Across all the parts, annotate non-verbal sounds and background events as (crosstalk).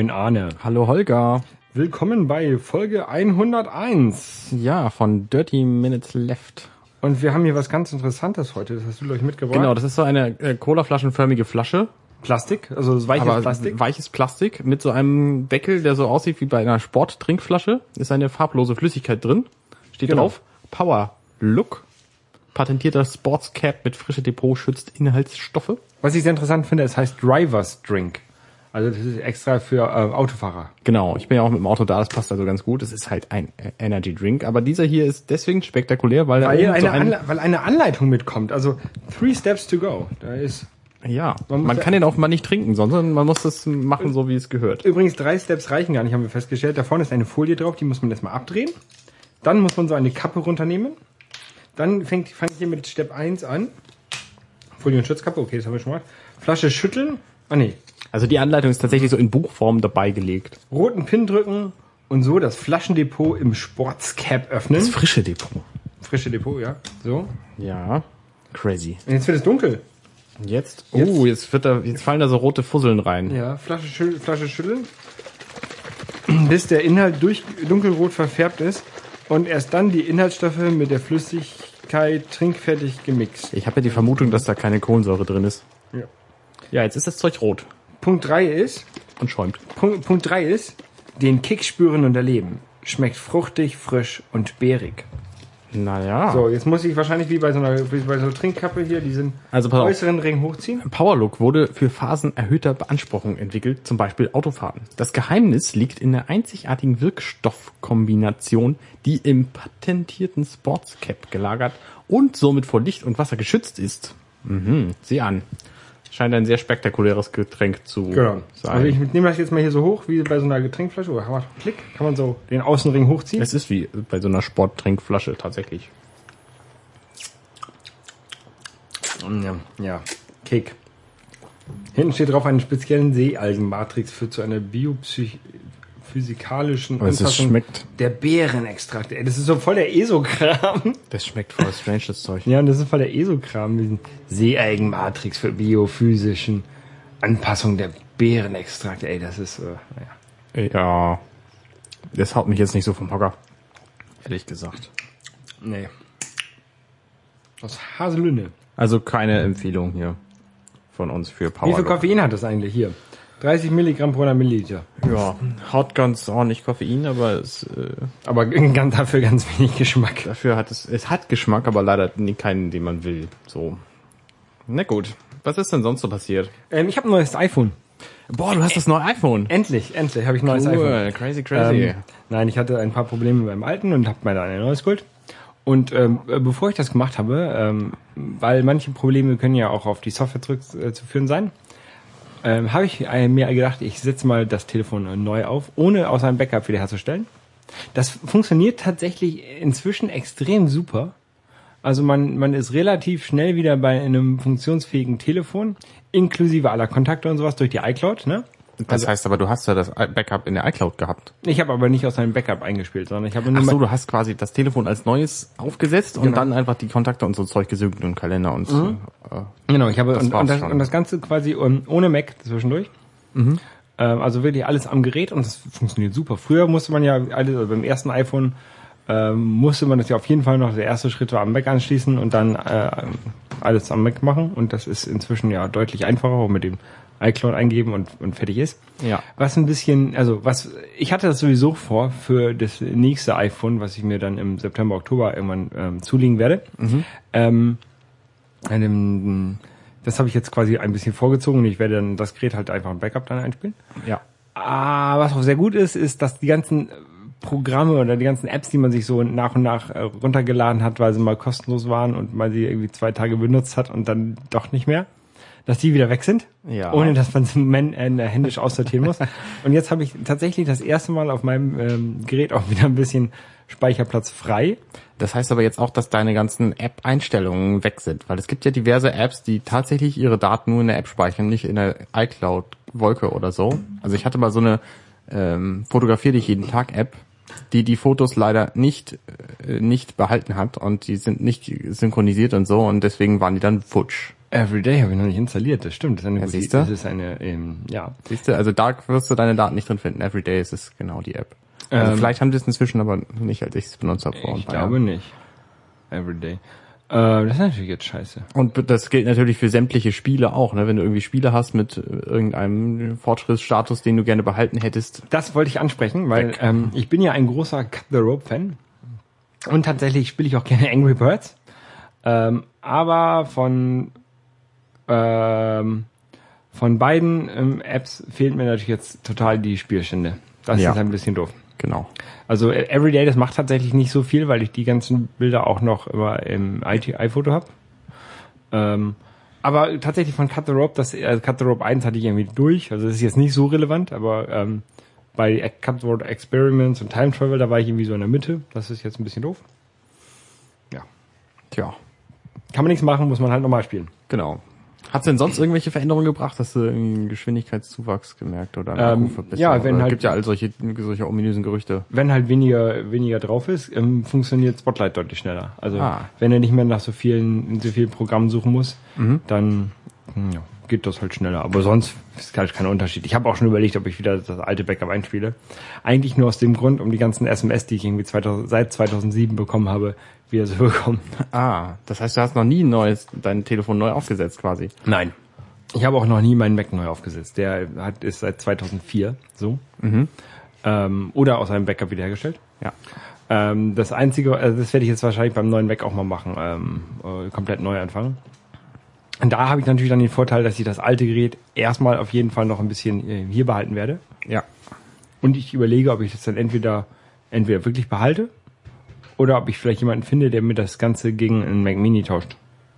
30 Minutes Left. Moin Arne. Hallo Holger. Willkommen bei Folge 101. Ja, von Dirty Minutes Left. Und wir haben hier was ganz Interessantes heute. Das hast du, glaube ich, mitgebracht. Genau, das ist so eine äh, Colaflaschenförmige Flasche. Plastik, also weiches aber Plastik. weiches Plastik mit so einem Deckel, der so aussieht wie bei einer Sporttrinkflasche. Ist eine farblose Flüssigkeit drin. Steht Genau. drauf Power Look. Patentierter Sportscap mit frische Depot schützt Inhaltsstoffe. Was ich sehr interessant finde, es heißt Drivers Drink. Also das ist extra für äh, Autofahrer. Genau, ich bin ja auch mit dem Auto da, das passt also ganz gut. Es ist halt ein Energy Drink, aber dieser hier ist deswegen spektakulär, weil, Weil eine, so ein, weil eine Anleitung mitkommt. Also three steps to go. Da ist ja, Man man, kann den auch mal nicht trinken, sondern man muss das machen, so wie es gehört. übrigens drei Steps reichen gar nicht, haben wir festgestellt. Da vorne ist eine Folie drauf, die muss man erstmal abdrehen. Dann muss man so eine Kappe runternehmen. Dann fängt fange ich hier mit Step 1 an. Folie und Schutzkappe, okay, das haben wir schon mal. Flasche schütteln. Ah nee, Also die Anleitung ist tatsächlich so in Buchform dabei gelegt. roten Pin drücken und so das Flaschendepot im Sportscap öffnen. Das frische Depot. Frische Depot, ja. So. Ja, crazy. Und jetzt wird es dunkel. Jetzt? Oh, jetzt wird da, jetzt fallen da so rote Fusseln rein. Ja, Flasche, schü Flasche schütteln. (clears throat) Bis der Inhalt durch dunkelrot verfärbt ist und erst dann die Inhaltsstoffe mit der Flüssigkeit trinkfertig gemixt. Ich habe ja die Vermutung, dass da keine Kohlensäure drin ist. Ja. Ja, jetzt ist das Zeug rot Punkt 3 ist, und schäumt. Punkt, Punkt 3 ist, den Kick spüren und erleben. Schmeckt fruchtig, frisch und beerig. Naja. So, jetzt muss ich wahrscheinlich wie bei so einer, wie bei so einer Trinkkappe hier diesen Also äußeren Ring hochziehen. Powerlook wurde für Phasen erhöhter Beanspruchung entwickelt, zum Beispiel Autofahrten. Das Geheimnis liegt in der einzigartigen Wirkstoffkombination, die im patentierten Sportscap gelagert und somit vor Licht und Wasser geschützt ist. Mhm, sieh an. Scheint ein sehr spektakuläres Getränk zu Genau. sein. Also ich nehme das jetzt mal hier so hoch, wie bei so einer Getränkflasche. Oder man, klick, kann man so den Außenring hochziehen. es ist wie bei so einer Sporttrinkflasche tatsächlich. Ja, ja. Kick. Hinten steht drauf eine speziellen Seealgenmatrix führt zu einer biophysikalischen Aber es ist- schmeckt. der Beerenextrakte. Ey, das ist so voll der ESO-Kram. Das schmeckt voll strange, das Zeug. Ja, und das ist voll der ESO-Kram. diesen Seealgenmatrix für biophysischen Anpassung der Beerenextrakte. Ey, das ist, äh, naja. Ja. Das haut mich jetzt nicht so vom Hocker. Ehrlich gesagt. Nee. Aus Haselünne. Also keine Empfehlung hier von uns für Power. Wie viel Koffein hat das eigentlich hier? 30 Milligramm pro 100 Milliliter. Ja, hat ganz ordentlich Koffein, aber es, äh, Aber (laughs) ganz, dafür ganz wenig Geschmack. dafür hat es, es hat Geschmack, aber leider keinen, den man will. So. Na gut. Was ist denn sonst so passiert? Ähm, ich habe ein neues iPhone. Boah, du hast das neue iPhone. Endlich, endlich habe ich ein neues iPhone. Cool, crazy, crazy. Ähm, nein, ich hatte ein paar Probleme beim alten und habe mir dann ein neues geholt. Und ähm, äh, bevor ich das gemacht habe, ähm, weil manche Probleme können ja auch auf die Software zurückzuführen sein, ähm, habe ich äh, mir gedacht, ich setze mal das Telefon neu auf, ohne aus einem Backup wiederherzustellen. Das funktioniert tatsächlich inzwischen extrem super. Also man, man ist relativ schnell wieder bei einem funktionsfähigen Telefon, inklusive aller Kontakte und sowas durch die iCloud. Ne? Das heißt aber, du hast ja das Backup in der iCloud gehabt. Ich habe aber nicht aus einem Backup eingespielt, sondern ich habe nur Ach so, du hast quasi das Telefon als neues aufgesetzt und Genau. dann einfach die Kontakte und so Zeug gesynkt und Kalender und so. Äh, genau, ich habe und, war's und, das, und das Ganze quasi ohne Mac zwischendurch. Ähm, also wirklich alles am Gerät und das funktioniert super. Früher musste man ja alles, also beim ersten iPhone ähm, musste man das ja auf jeden Fall noch, der erste Schritt war am Mac anschließen und dann äh, alles am Mac machen und das ist inzwischen ja deutlich einfacher, auch mit dem iCloud eingeben und, und fertig ist. Ja. Was ein bisschen, also was, ich hatte das sowieso vor für das nächste iPhone, was ich mir dann im September, Oktober irgendwann ähm, zulegen werde. Ähm, einem, das habe ich jetzt quasi ein bisschen vorgezogen und ich werde dann das Gerät halt einfach ein Backup dann einspielen. ja. Ah, was auch sehr gut ist, ist, dass die ganzen Programme oder die ganzen Apps, die man sich so nach und nach äh, runtergeladen hat, weil sie mal kostenlos waren und mal sie irgendwie zwei Tage benutzt hat und dann doch nicht mehr, dass die wieder weg sind, Ja. ohne dass man sie äh, händisch aussortieren muss. (laughs) und jetzt habe ich tatsächlich das erste Mal auf meinem ähm, Gerät auch wieder ein bisschen Speicherplatz frei. Das heißt aber jetzt auch, dass deine ganzen App-Einstellungen weg sind, weil es gibt ja diverse Apps, die tatsächlich ihre Daten nur in der App speichern, nicht in der iCloud-Wolke oder so. Also ich hatte mal so eine ähm, Fotografier dich jeden Tag App, die die Fotos leider nicht äh, nicht behalten hat und die sind nicht synchronisiert und so und deswegen waren die dann futsch. Everyday habe ich noch nicht installiert, das stimmt. Das ist eine, Ja, siehst du? das ist eine ähm, ja. Siehst du, also da wirst du deine Daten nicht drin finden. Everyday ist es genau die App. Also Ähm, vielleicht haben die es inzwischen, aber nicht, als ich es benutzt habe Ich glaube Jahren. nicht. Everyday. Äh, das ist natürlich jetzt scheiße. Und das gilt natürlich für sämtliche Spiele auch, ne? Wenn du irgendwie Spiele hast mit äh, irgendeinem Fortschrittsstatus, den du gerne behalten hättest. Das wollte ich ansprechen, weil ähm, ich bin ja ein großer Cut the Rope Fan und tatsächlich spiele ich auch gerne Angry Birds. Ähm, aber von ähm, von beiden ähm, Apps fehlt mir natürlich jetzt total die Spielstände. Das Ja. ist ein bisschen doof. Genau. Also äh, Everyday, das macht tatsächlich nicht so viel, weil ich die ganzen Bilder auch noch immer im iPhoto habe. Ähm, aber tatsächlich von Cut the Rope, das äh, Cut the Rope 1 hatte ich irgendwie durch. Also das ist jetzt nicht so relevant, aber ähm, bei Cut the Rope Experiments und Time Travel, da war ich irgendwie so in der Mitte. Das ist jetzt ein bisschen doof. Ja. Tja, Kann man nichts machen, muss man halt nochmal spielen. genau. Hat es denn sonst irgendwelche Veränderungen gebracht? Hast du einen Geschwindigkeitszuwachs gemerkt oder eine Ähm, ja, wenn Oder halt- gibt ja all solche, solche ominösen Gerüchte. Wenn halt weniger, weniger drauf ist, ähm, funktioniert Spotlight deutlich schneller. Also Ah. wenn er nicht mehr nach so vielen, so vielen Programmen suchen muss, Mhm. dann hm, ja, geht das halt schneller. Aber sonst ist halt kein Unterschied. Ich habe auch schon überlegt, ob ich wieder das alte Backup einspiele. Eigentlich nur aus dem Grund, um die ganzen SMS, die ich irgendwie 2000, seit 2007 bekommen habe, wieder zu bekommen. (laughs) Ah, das heißt, du hast noch nie ein neues, dein Telefon neu aufgesetzt quasi. Nein. Ich habe auch noch nie meinen Mac neu aufgesetzt. Der hat, ist seit 2004 so. Mhm. Ähm, oder aus einem Backup wiederhergestellt. Ja. Ähm, das einzige, also das werde ich jetzt wahrscheinlich beim neuen Mac auch mal machen, ähm, äh, komplett neu anfangen. Und da habe ich natürlich dann den Vorteil, dass ich das alte Gerät erstmal auf jeden Fall noch ein bisschen äh, hier behalten werde. Ja. Und ich überlege, ob ich das dann entweder, entweder wirklich behalte oder ob ich vielleicht jemanden finde, der mir das Ganze gegen einen Mac Mini tauscht.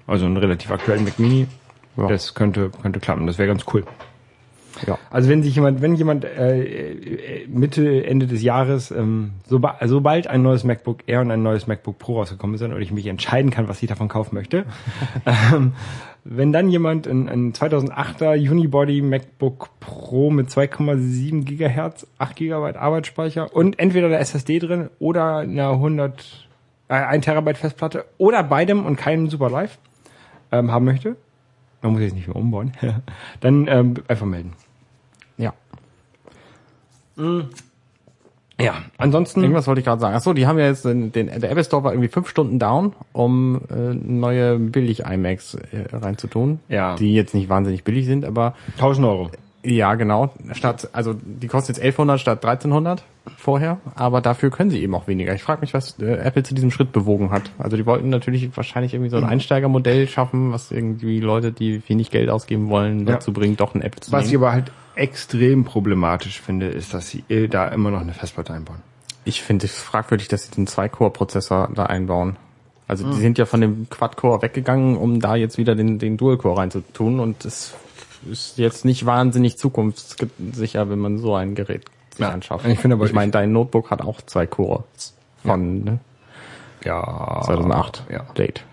Also einen relativ aktuellen Mac Mini. Ja. Das könnte, könnte klappen. Das wäre ganz cool. Ja. Also wenn sich jemand, wenn jemand äh, äh, Mitte, Ende des Jahres, ähm, soba sobald ein neues MacBook Air und ein neues MacBook Pro rausgekommen sind und ich mich entscheiden kann, was ich davon kaufen möchte, (laughs) ähm, wenn dann jemand ein, ein 2008er Unibody MacBook Pro mit 2,7 Gigahertz, 8 Gigabyte Arbeitsspeicher und entweder eine SSD drin oder eine 100, äh, 1 Terabyte Festplatte oder beidem und keinem Super Live ähm, haben möchte, man muss jetzt nicht mehr umbauen, (laughs) dann ähm, einfach melden. Ja. Ja, ansonsten. Irgendwas wollte ich gerade sagen. Achso, die haben ja jetzt den, den der Apple Store war irgendwie fünf Stunden down, um äh, neue billig iMacs äh, reinzutun. Ja. Die jetzt nicht wahnsinnig billig sind, aber 1000 Euro. Ja, genau. Statt, also die kosten jetzt 1100 statt 1300 vorher, aber dafür können sie eben auch weniger. Ich frage mich, was äh, Apple zu diesem Schritt bewogen hat. Also die wollten natürlich wahrscheinlich irgendwie so Mhm. ein Einsteigermodell schaffen, was irgendwie Leute, die wenig Geld ausgeben wollen, Ja. dazu bringt, doch ein Apple zu Was ich nehmen. aber halt extrem problematisch finde, ist, dass sie äh, da immer noch eine Festplatte einbauen. Ich finde es fragwürdig, dass sie den Zwei-Core-Prozessor da einbauen. Also Hm. die sind ja von dem Quad-Core weggegangen, um da jetzt wieder den, den Dual-Core reinzutun und es ist jetzt nicht wahnsinnig zukunftssicher, wenn man so ein Gerät sich Ja. anschafft. Ich finde aber- ich meine, dein Notebook hat auch zwei Cores von ne, Ja. 2008 Ja. Date.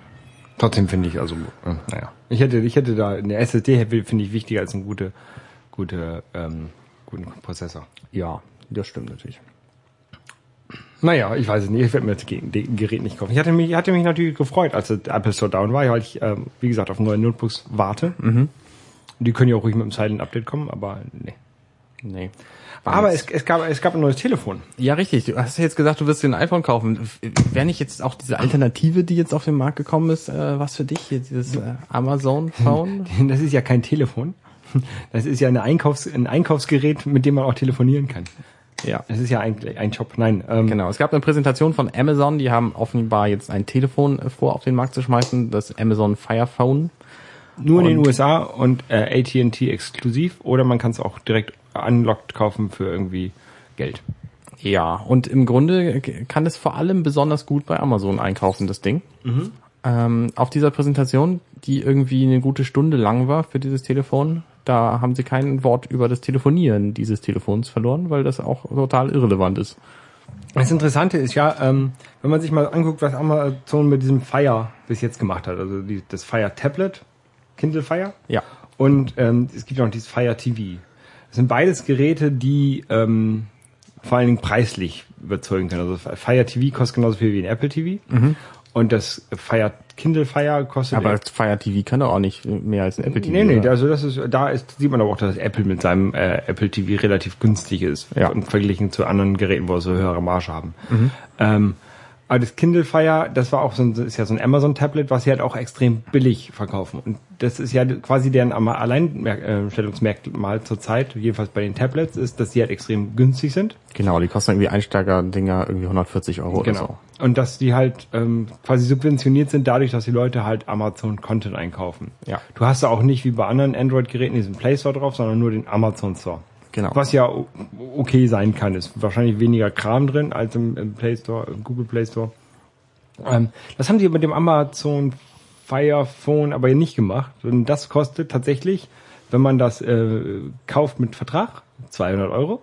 Trotzdem finde ich, also, äh, naja. Ich hätte, ich hätte da, eine SSD finde ich wichtiger als einen gute, gute, ähm, guten Prozessor. Ja, das stimmt natürlich. Naja, ich weiß es nicht. Ich werde mir das Ge- Ge- Gerät nicht kaufen. Ich hatte mich, hatte mich natürlich gefreut, als der Apple Store down war, weil ich, ähm, wie gesagt, auf neue Notebooks warte. Mhm. Die können ja auch ruhig mit einem Silent Update kommen, aber nee. Nee. Aber es, es, gab, es gab ein neues Telefon. Ja, richtig. Du hast ja jetzt gesagt, du wirst dir ein iPhone kaufen. Wäre nicht jetzt auch diese Alternative, die jetzt auf den Markt gekommen ist, äh, was für dich? Hier, dieses äh, Amazon Phone? (laughs) Das ist ja kein Telefon. Das ist ja eine Einkaufs-, ein Einkaufsgerät, mit dem man auch telefonieren kann. ja. Das ist ja eigentlich ein Job. Nein, ähm, Genau, es gab eine Präsentation von Amazon, die haben offenbar jetzt ein Telefon vor, auf den Markt zu schmeißen, das Amazon Fire Phone. Nur in den USA und äh, AT&T exklusiv oder man kann es auch direkt unlocked kaufen für irgendwie Geld. Ja, und im Grunde kann es vor allem besonders gut bei Amazon einkaufen, das Ding. Ähm, auf dieser Präsentation, die irgendwie eine gute Stunde lang war für dieses Telefon, da haben sie kein Wort über das Telefonieren dieses Telefons verloren, weil das auch total irrelevant ist. Das Interessante ist ja, ähm, wenn man sich mal anguckt, was Amazon mit diesem Fire bis jetzt gemacht hat, also die, das Fire Tablet, Kindle Fire, Ja. und ähm, es gibt auch noch dieses Fire TV. Das sind beides Geräte, die ähm, vor allen Dingen preislich überzeugen können. Also Fire TV kostet genauso viel wie ein Apple TV. Und Und das Fire, Kindle Fire kostet... Aber Fire TV kann doch auch nicht mehr als ein Apple TV. Nee, nee, oder? also das ist, da ist, sieht man aber auch, dass Apple mit seinem äh, Apple TV relativ günstig ist. Ja. Im Verglichen zu anderen Geräten, wo sie höhere Marge haben. Mhm. Ähm, aber das Kindle Fire, das war auch so ein, ist ja so ein Amazon-Tablet, was sie halt auch extrem billig verkaufen. Und das ist ja quasi deren Alleinstellungsmerkmal zurzeit, jedenfalls bei den Tablets, ist, dass sie halt extrem günstig sind. Genau, die kosten irgendwie Einsteiger-Dinger irgendwie 140 Euro oder so. Und dass die halt ähm, quasi subventioniert sind dadurch, dass die Leute halt Amazon Content einkaufen. Ja. Du hast ja auch nicht wie bei anderen Android-Geräten diesen Play Store drauf, sondern nur den Amazon Store. Genau. Was ja okay sein kann. Ist wahrscheinlich weniger Kram drin als im, im Play Store, im Google Play Store. Ähm, das haben sie mit dem Amazon Fire Phone aber nicht gemacht. Und das kostet tatsächlich, wenn man das äh, kauft mit Vertrag, 200 Euro.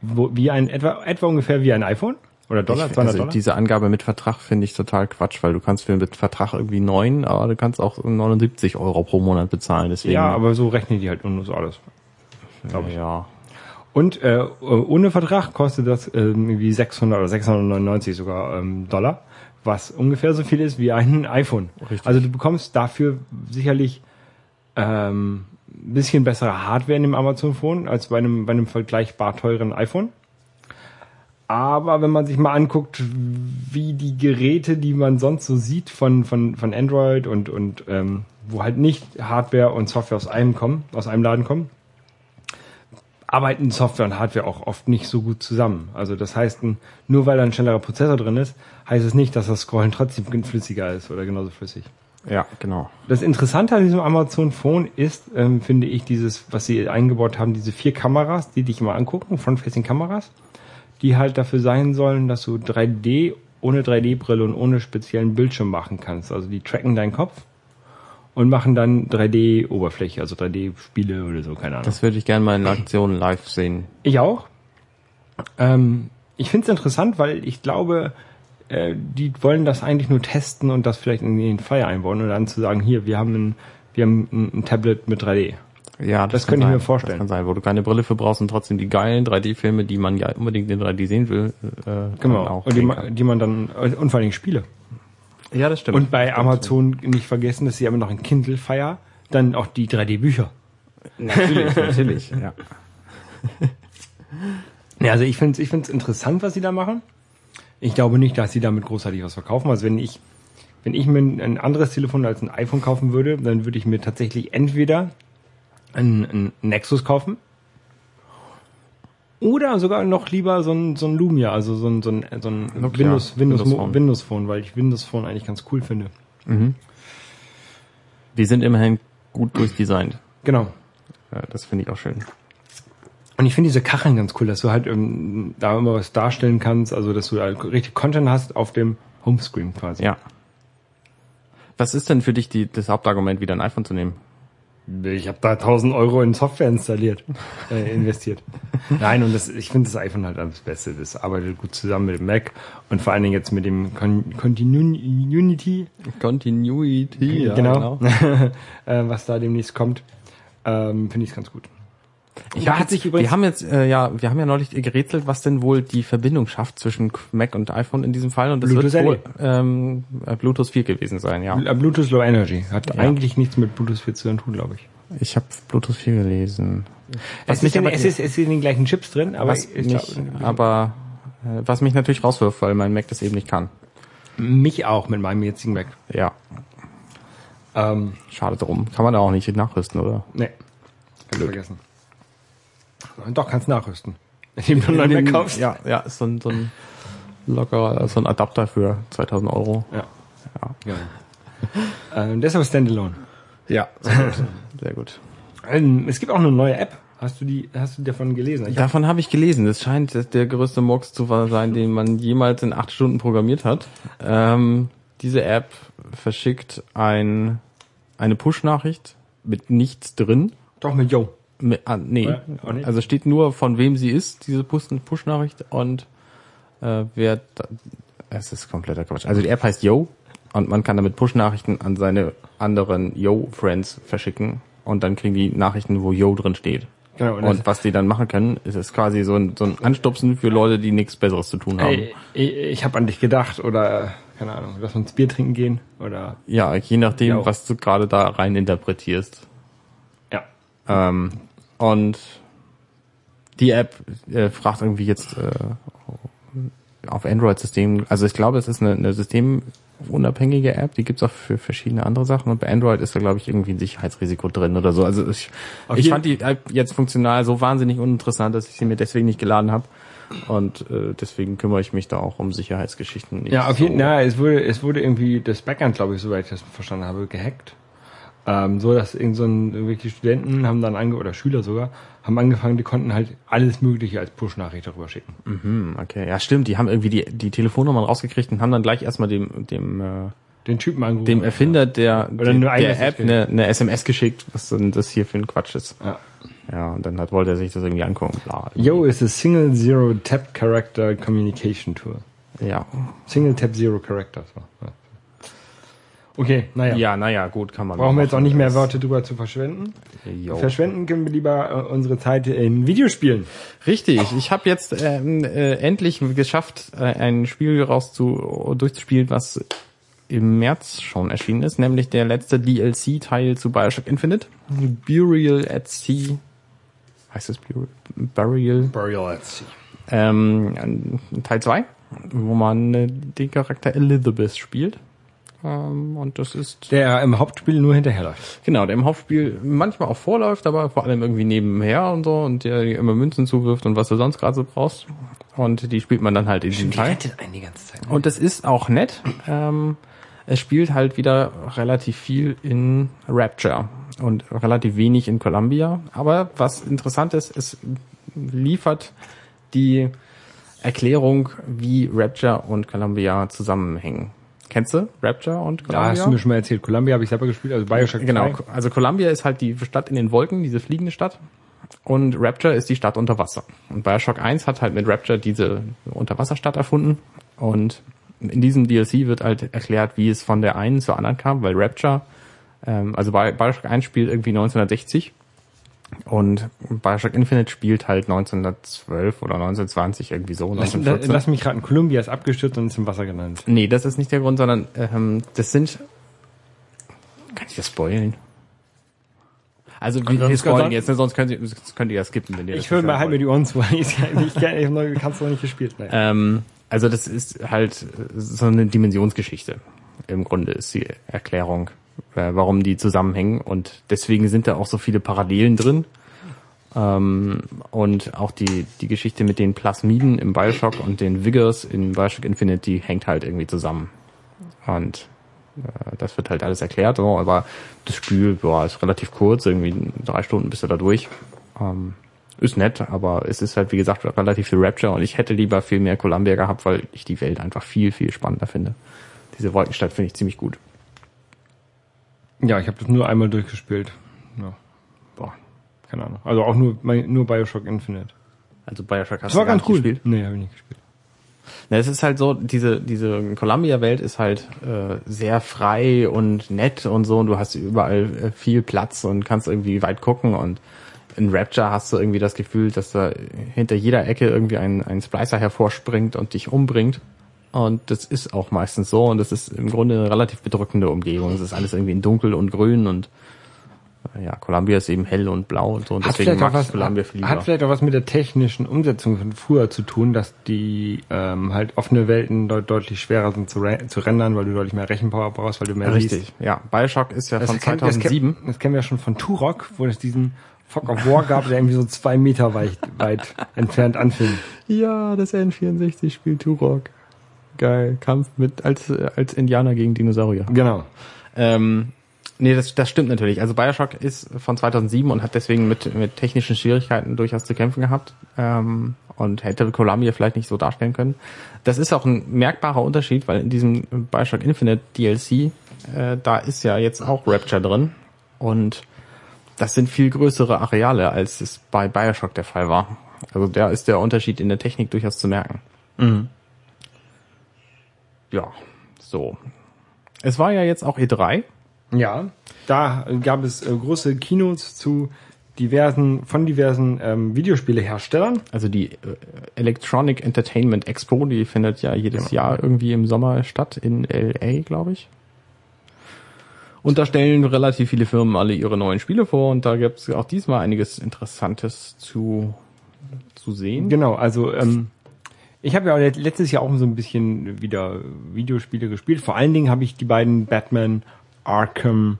Wo, wie ein, etwa, etwa ungefähr wie ein iPhone. Oder Dollar, Ich, 200 also Dollar. diese Angabe mit Vertrag finde ich total Quatsch, weil du kannst für mit Vertrag irgendwie neun, aber du kannst auch 79 Euro pro Monat bezahlen. Deswegen, Ja, aber so rechnen die halt nur so alles. Glaub ich. ja. Und äh, ohne Vertrag kostet das ähm, irgendwie 600 oder 699 sogar ähm, Dollar, was ungefähr so viel ist wie ein (laughs) iPhone. Richtig. Also du bekommst dafür sicherlich ähm, ein bisschen bessere Hardware in dem Amazon Phone als bei einem, bei einem vergleichbar teuren iPhone. Aber wenn man sich mal anguckt, wie die Geräte, die man sonst so sieht von, von, von Android und, und ähm, wo halt nicht Hardware und Software aus einem kommen, aus einem Laden kommen, arbeiten Software und Hardware auch oft nicht so gut zusammen. Also das heißt, nur weil da ein schnellerer Prozessor drin ist, heißt es nicht, dass das Scrollen trotzdem flüssiger ist oder genauso flüssig. Ja, genau. Das Interessante an diesem Amazon Phone ist, ähm, finde ich, dieses, was sie eingebaut haben, diese vier Kameras, die dich immer angucken, Front-Facing-Kameras, die halt dafür sein sollen, dass du 3D ohne 3D-Brille und ohne speziellen Bildschirm machen kannst. Also die tracken deinen Kopf und machen dann 3D-Oberfläche, also 3D-Spiele oder so, keine Ahnung. Das würde ich gerne mal in Aktion live sehen. Ich auch. Ähm, ich finde es interessant, weil ich glaube, äh, die wollen das eigentlich nur testen und das vielleicht in den Fire einbauen und dann zu sagen, hier, wir haben ein, wir haben ein, ein Tablet mit 3D. Ja, Das kann könnte ich mir vorstellen. Das kann sein, wo du keine Brille für brauchst und trotzdem die geilen 3D-Filme, die man ja unbedingt in 3D sehen will, äh, Genau. auch Und die, sehen ma- kann. die man dann, und vor allen Dingen Spiele. Ja, das stimmt. Und bei Amazon nicht vergessen, dass sie aber noch ein Kindle Fire, dann auch die 3D-Bücher. natürlich, (laughs) natürlich, ja. Ja, also ich finde es ich find's interessant, was sie da machen. Ich glaube nicht, dass sie damit großartig was verkaufen. Also wenn ich, wenn ich mir ein ein anderes Telefon als ein iPhone kaufen würde, dann würde ich mir tatsächlich entweder ein, ein Nexus kaufen oder sogar noch lieber so ein, so ein Lumia, also so ein, so ein, so ein Nokia, Windows, Windows, Windows Phone. Windows Phone, weil ich Windows Phone eigentlich ganz cool finde. Wir sind immerhin gut durchdesignt. Genau. Ja, das finde ich auch schön. Und ich finde diese Kacheln ganz cool, dass du halt ähm, da immer was darstellen kannst, also dass du halt richtig Content hast auf dem Homescreen quasi. Ja. Was ist denn für dich die, das Hauptargument, wieder ein iPhone zu nehmen? Ich habe da 1000 Euro in Software installiert, äh, (laughs) investiert. Nein, und das, ich finde das iPhone halt das Beste. Das arbeitet gut zusammen mit dem Mac und vor allen Dingen jetzt mit dem Con Continuity, Continuity, genau, (laughs) äh, was da demnächst kommt, ähm, finde ich es ganz gut. Ich hab hat sich übrigens- wir haben jetzt, äh, ja, wir haben ja neulich gerätselt, was denn wohl die Verbindung schafft zwischen Mac und iPhone in diesem Fall und das Bluetooth wird wohl ähm, äh, Bluetooth 4 gewesen sein, ja. Äh, Bluetooth Low Energy hat Ja. eigentlich nichts mit Bluetooth 4 zu tun, glaube ich. Ich habe Bluetooth 4 gelesen. Es ist, in, es, ist, es ist in den gleichen Chips drin, aber was ich mich, glaub, aber äh, was mich natürlich rauswirft, weil mein Mac das eben nicht kann. mich auch mit meinem jetzigen Mac. Ja, Ähm, schade drum. Kann man da auch nicht nachrüsten, oder? nee, kannst vergessen. Doch, kannst nachrüsten. (laughs) Indem du einen neuen Mac kaufst. Ja, ja, ist so ein, so ein lockerer, so ein Adapter für 2000 Euro. Ja. Ja, ja. (laughs) ähm, deshalb Standalone. ja sehr (laughs) gut. Sehr gut. Ähm, es gibt auch eine neue App. Hast du die, hast du davon gelesen? Ich hab, Davon habe ich gelesen. Das scheint der größte Murks zu sein, den man jemals in acht Stunden programmiert hat. Ähm, diese App verschickt ein, eine Push-Nachricht mit nichts drin. doch mit Yo. Ah, nee, Ja, also steht nur von wem sie ist, diese Push- Push-Nachricht und äh, wer da, es ist kompletter Quatsch. Also die App heißt Yo und man kann damit Push-Nachrichten an seine anderen Yo-Friends verschicken und dann kriegen die Nachrichten, wo Yo drin steht. Genau, und Und, was die dann machen können, ist es quasi so ein, so ein Anstupsen für Leute, die nichts Besseres zu tun haben. Ey, ich, ich habe an dich gedacht oder keine Ahnung, lass uns Bier trinken gehen oder Ja, je nachdem, Ja. was du gerade da rein interpretierst. ja. Ähm, und die App äh, fragt irgendwie jetzt äh, auf Android-Systemen, also ich glaube, es ist eine, eine systemunabhängige App, die gibt's auch für verschiedene andere Sachen und bei Android ist da, glaube ich, irgendwie ein Sicherheitsrisiko drin oder so. Also ich, Auf ich fand die App jetzt funktional so wahnsinnig uninteressant, dass ich sie mir deswegen nicht geladen habe. Und äh, deswegen kümmere ich mich da auch um Sicherheitsgeschichten. nicht Ja, auf so. jeden Fall. Es wurde, es wurde irgendwie das Backend, glaube ich, soweit ich das verstanden habe, gehackt. Ähm, so dass irgend so ein, irgendwelche Studenten haben dann ange oder Schüler sogar haben angefangen, die konnten halt alles Mögliche als Push-Nachricht darüber schicken. Hm, okay, ja stimmt. Die haben irgendwie die, die Telefonnummern rausgekriegt und haben dann gleich erstmal dem dem äh, Den Typen angerufen. dem Erfinder der, Oder eine der App eine, eine SMS geschickt, was denn das hier für ein Quatsch ist. Ja. Ja, und dann hat, wollte er sich das irgendwie angucken. Bla. Yo is a single zero tap character communication tool. Ja. Single tap zero character. So. Ja. Okay, naja. Ja, naja, gut, kann man. Brauchen wir jetzt auch nicht mehr Das- Worte drüber zu verschwenden. Jo. Verschwenden können wir lieber äh, unsere Zeit in Videospielen. Richtig, ich habe jetzt ähm, äh, endlich geschafft, äh, ein Spiel rauszu durchzuspielen, was im März schon erschienen ist, nämlich der letzte DLC-Teil zu Bioshock Infinite. Burial at Sea. Heißt es Burial? Burial? Burial at Sea. Ähm, Teil 2, wo man äh, den Charakter Elizabeth spielt. Ähm, und das ist Der im Hauptspiel nur hinterherläuft. Genau, der im Hauptspiel manchmal auch vorläuft, aber vor allem irgendwie nebenher und so und der dir immer Münzen zuwirft und was du sonst gerade so brauchst. Und die spielt man dann halt in diesem Teil. einen die ganze Zeit. Und das ist auch nett. Ähm, es spielt halt wieder relativ viel in Rapture und relativ wenig in Columbia. Aber was interessant ist, es liefert die Erklärung, wie Rapture und Columbia zusammenhängen. Kennst du Rapture und Columbia? hast du mir schon mal erzählt. Columbia habe ich selber gespielt, also Bioshock Genau, 2. also Columbia ist halt die Stadt in den Wolken, diese fliegende Stadt. Und Rapture ist die Stadt unter Wasser. Und Bioshock 1 hat halt mit Rapture diese Unterwasserstadt erfunden. Und in diesem DLC wird halt erklärt, wie es von der einen zur anderen kam, weil Rapture, ähm, also Bi- Bioshock 1 spielt irgendwie 1960 und Bioshock Infinite spielt halt 1912 oder 1920 irgendwie so. Lass, 1914. lass mich raten, Columbia ist abgestürzt und ist im Wasser gelandet. Nee, das ist nicht der Grund, sondern ähm, das sind. Kann ich das spoilen? Also wir, wir spoilen jetzt, ne? sonst könnt ihr, könnt ihr ja skippen, wenn ihr das Ich höre mal halt mir die Ohren zu. (laughs) Ich, ich, ich hab noch, kannst du noch nicht gespielt. Nein. ähm, Also das ist halt so eine Dimensionsgeschichte. Im Grunde ist die Erklärung, äh, warum die zusammenhängen und deswegen sind da auch so viele Parallelen drin. Ähm, und auch die, die Geschichte mit den Plasmiden im Bioshock und den Vigors in Bioshock Infinite, die hängt halt irgendwie zusammen. Und äh, das wird halt alles erklärt, so, aber das Spiel boah, ist relativ kurz, irgendwie drei Stunden bist du da durch. Ähm, ist nett, aber es ist halt, wie gesagt, relativ viel Rapture und ich hätte lieber viel mehr Columbia gehabt, weil ich die Welt einfach viel, viel spannender finde. Diese Wolkenstadt finde ich ziemlich gut. Ja, ich habe das nur einmal durchgespielt. Ja, Boah. keine Ahnung. Also auch nur, nur Bioshock Infinite. Also Bioshock hast Das war du gar ganz nicht cool. gespielt. Nee, habe ich nicht gespielt. Na, es ist halt so, diese, diese Columbia-Welt ist halt äh, sehr frei und nett und so und du hast überall äh, viel Platz und kannst irgendwie weit gucken und in Rapture hast du irgendwie das Gefühl, dass da hinter jeder Ecke irgendwie ein, ein Splicer hervorspringt und dich umbringt. Und das ist auch meistens so und das ist im Grunde eine relativ bedrückende Umgebung. Es ist alles irgendwie in dunkel und grün und äh, ja, Columbia ist eben hell und blau und so und deswegen vielleicht, auch mag was, Columbia hat, viel lieber. hat vielleicht auch was mit der technischen Umsetzung von früher zu tun, dass die ähm, halt offene Welten deut deutlich schwerer sind zu, re zu rendern, weil du deutlich mehr Rechenpower brauchst, weil du mehr siehst. Richtig, ja. Bioshock ist ja Das von kennt- das 2007. kennt- Das kennen wir ja schon von Turok, wo es diesen Fog of War gab, der irgendwie so zwei Meter weit, weit entfernt anfing. Ja, das N64 spielt Turok. Geil. Kampf mit als als Indianer gegen Dinosaurier. Genau. Ähm, nee, das, das stimmt natürlich. Also Bioshock ist von 2007 und hat deswegen mit mit technischen Schwierigkeiten durchaus zu kämpfen gehabt ähm, und hätte Columbia vielleicht nicht so darstellen können. Das ist auch ein merkbarer Unterschied, weil in diesem Bioshock Infinite DLC äh, da ist ja jetzt auch Rapture drin und das sind viel größere Areale, als es bei Bioshock der Fall war. Also da ist der Unterschied in der Technik durchaus zu merken. Ja, so. Es war ja jetzt auch E3. Ja, da gab es äh, große Kinos zu diversen, von diversen ähm, Videospieleherstellern. Also die äh, Electronic Entertainment Expo, die findet ja jedes Jahr irgendwie im Sommer statt in LA, glaube ich. Und da stellen relativ viele Firmen alle ihre neuen Spiele vor und da gibt es auch diesmal einiges Interessantes zu, zu sehen. Genau, also ähm, ich habe ja auch letztes Jahr auch so ein bisschen wieder Videospiele gespielt. Vor allen Dingen habe ich die beiden Batman Arkham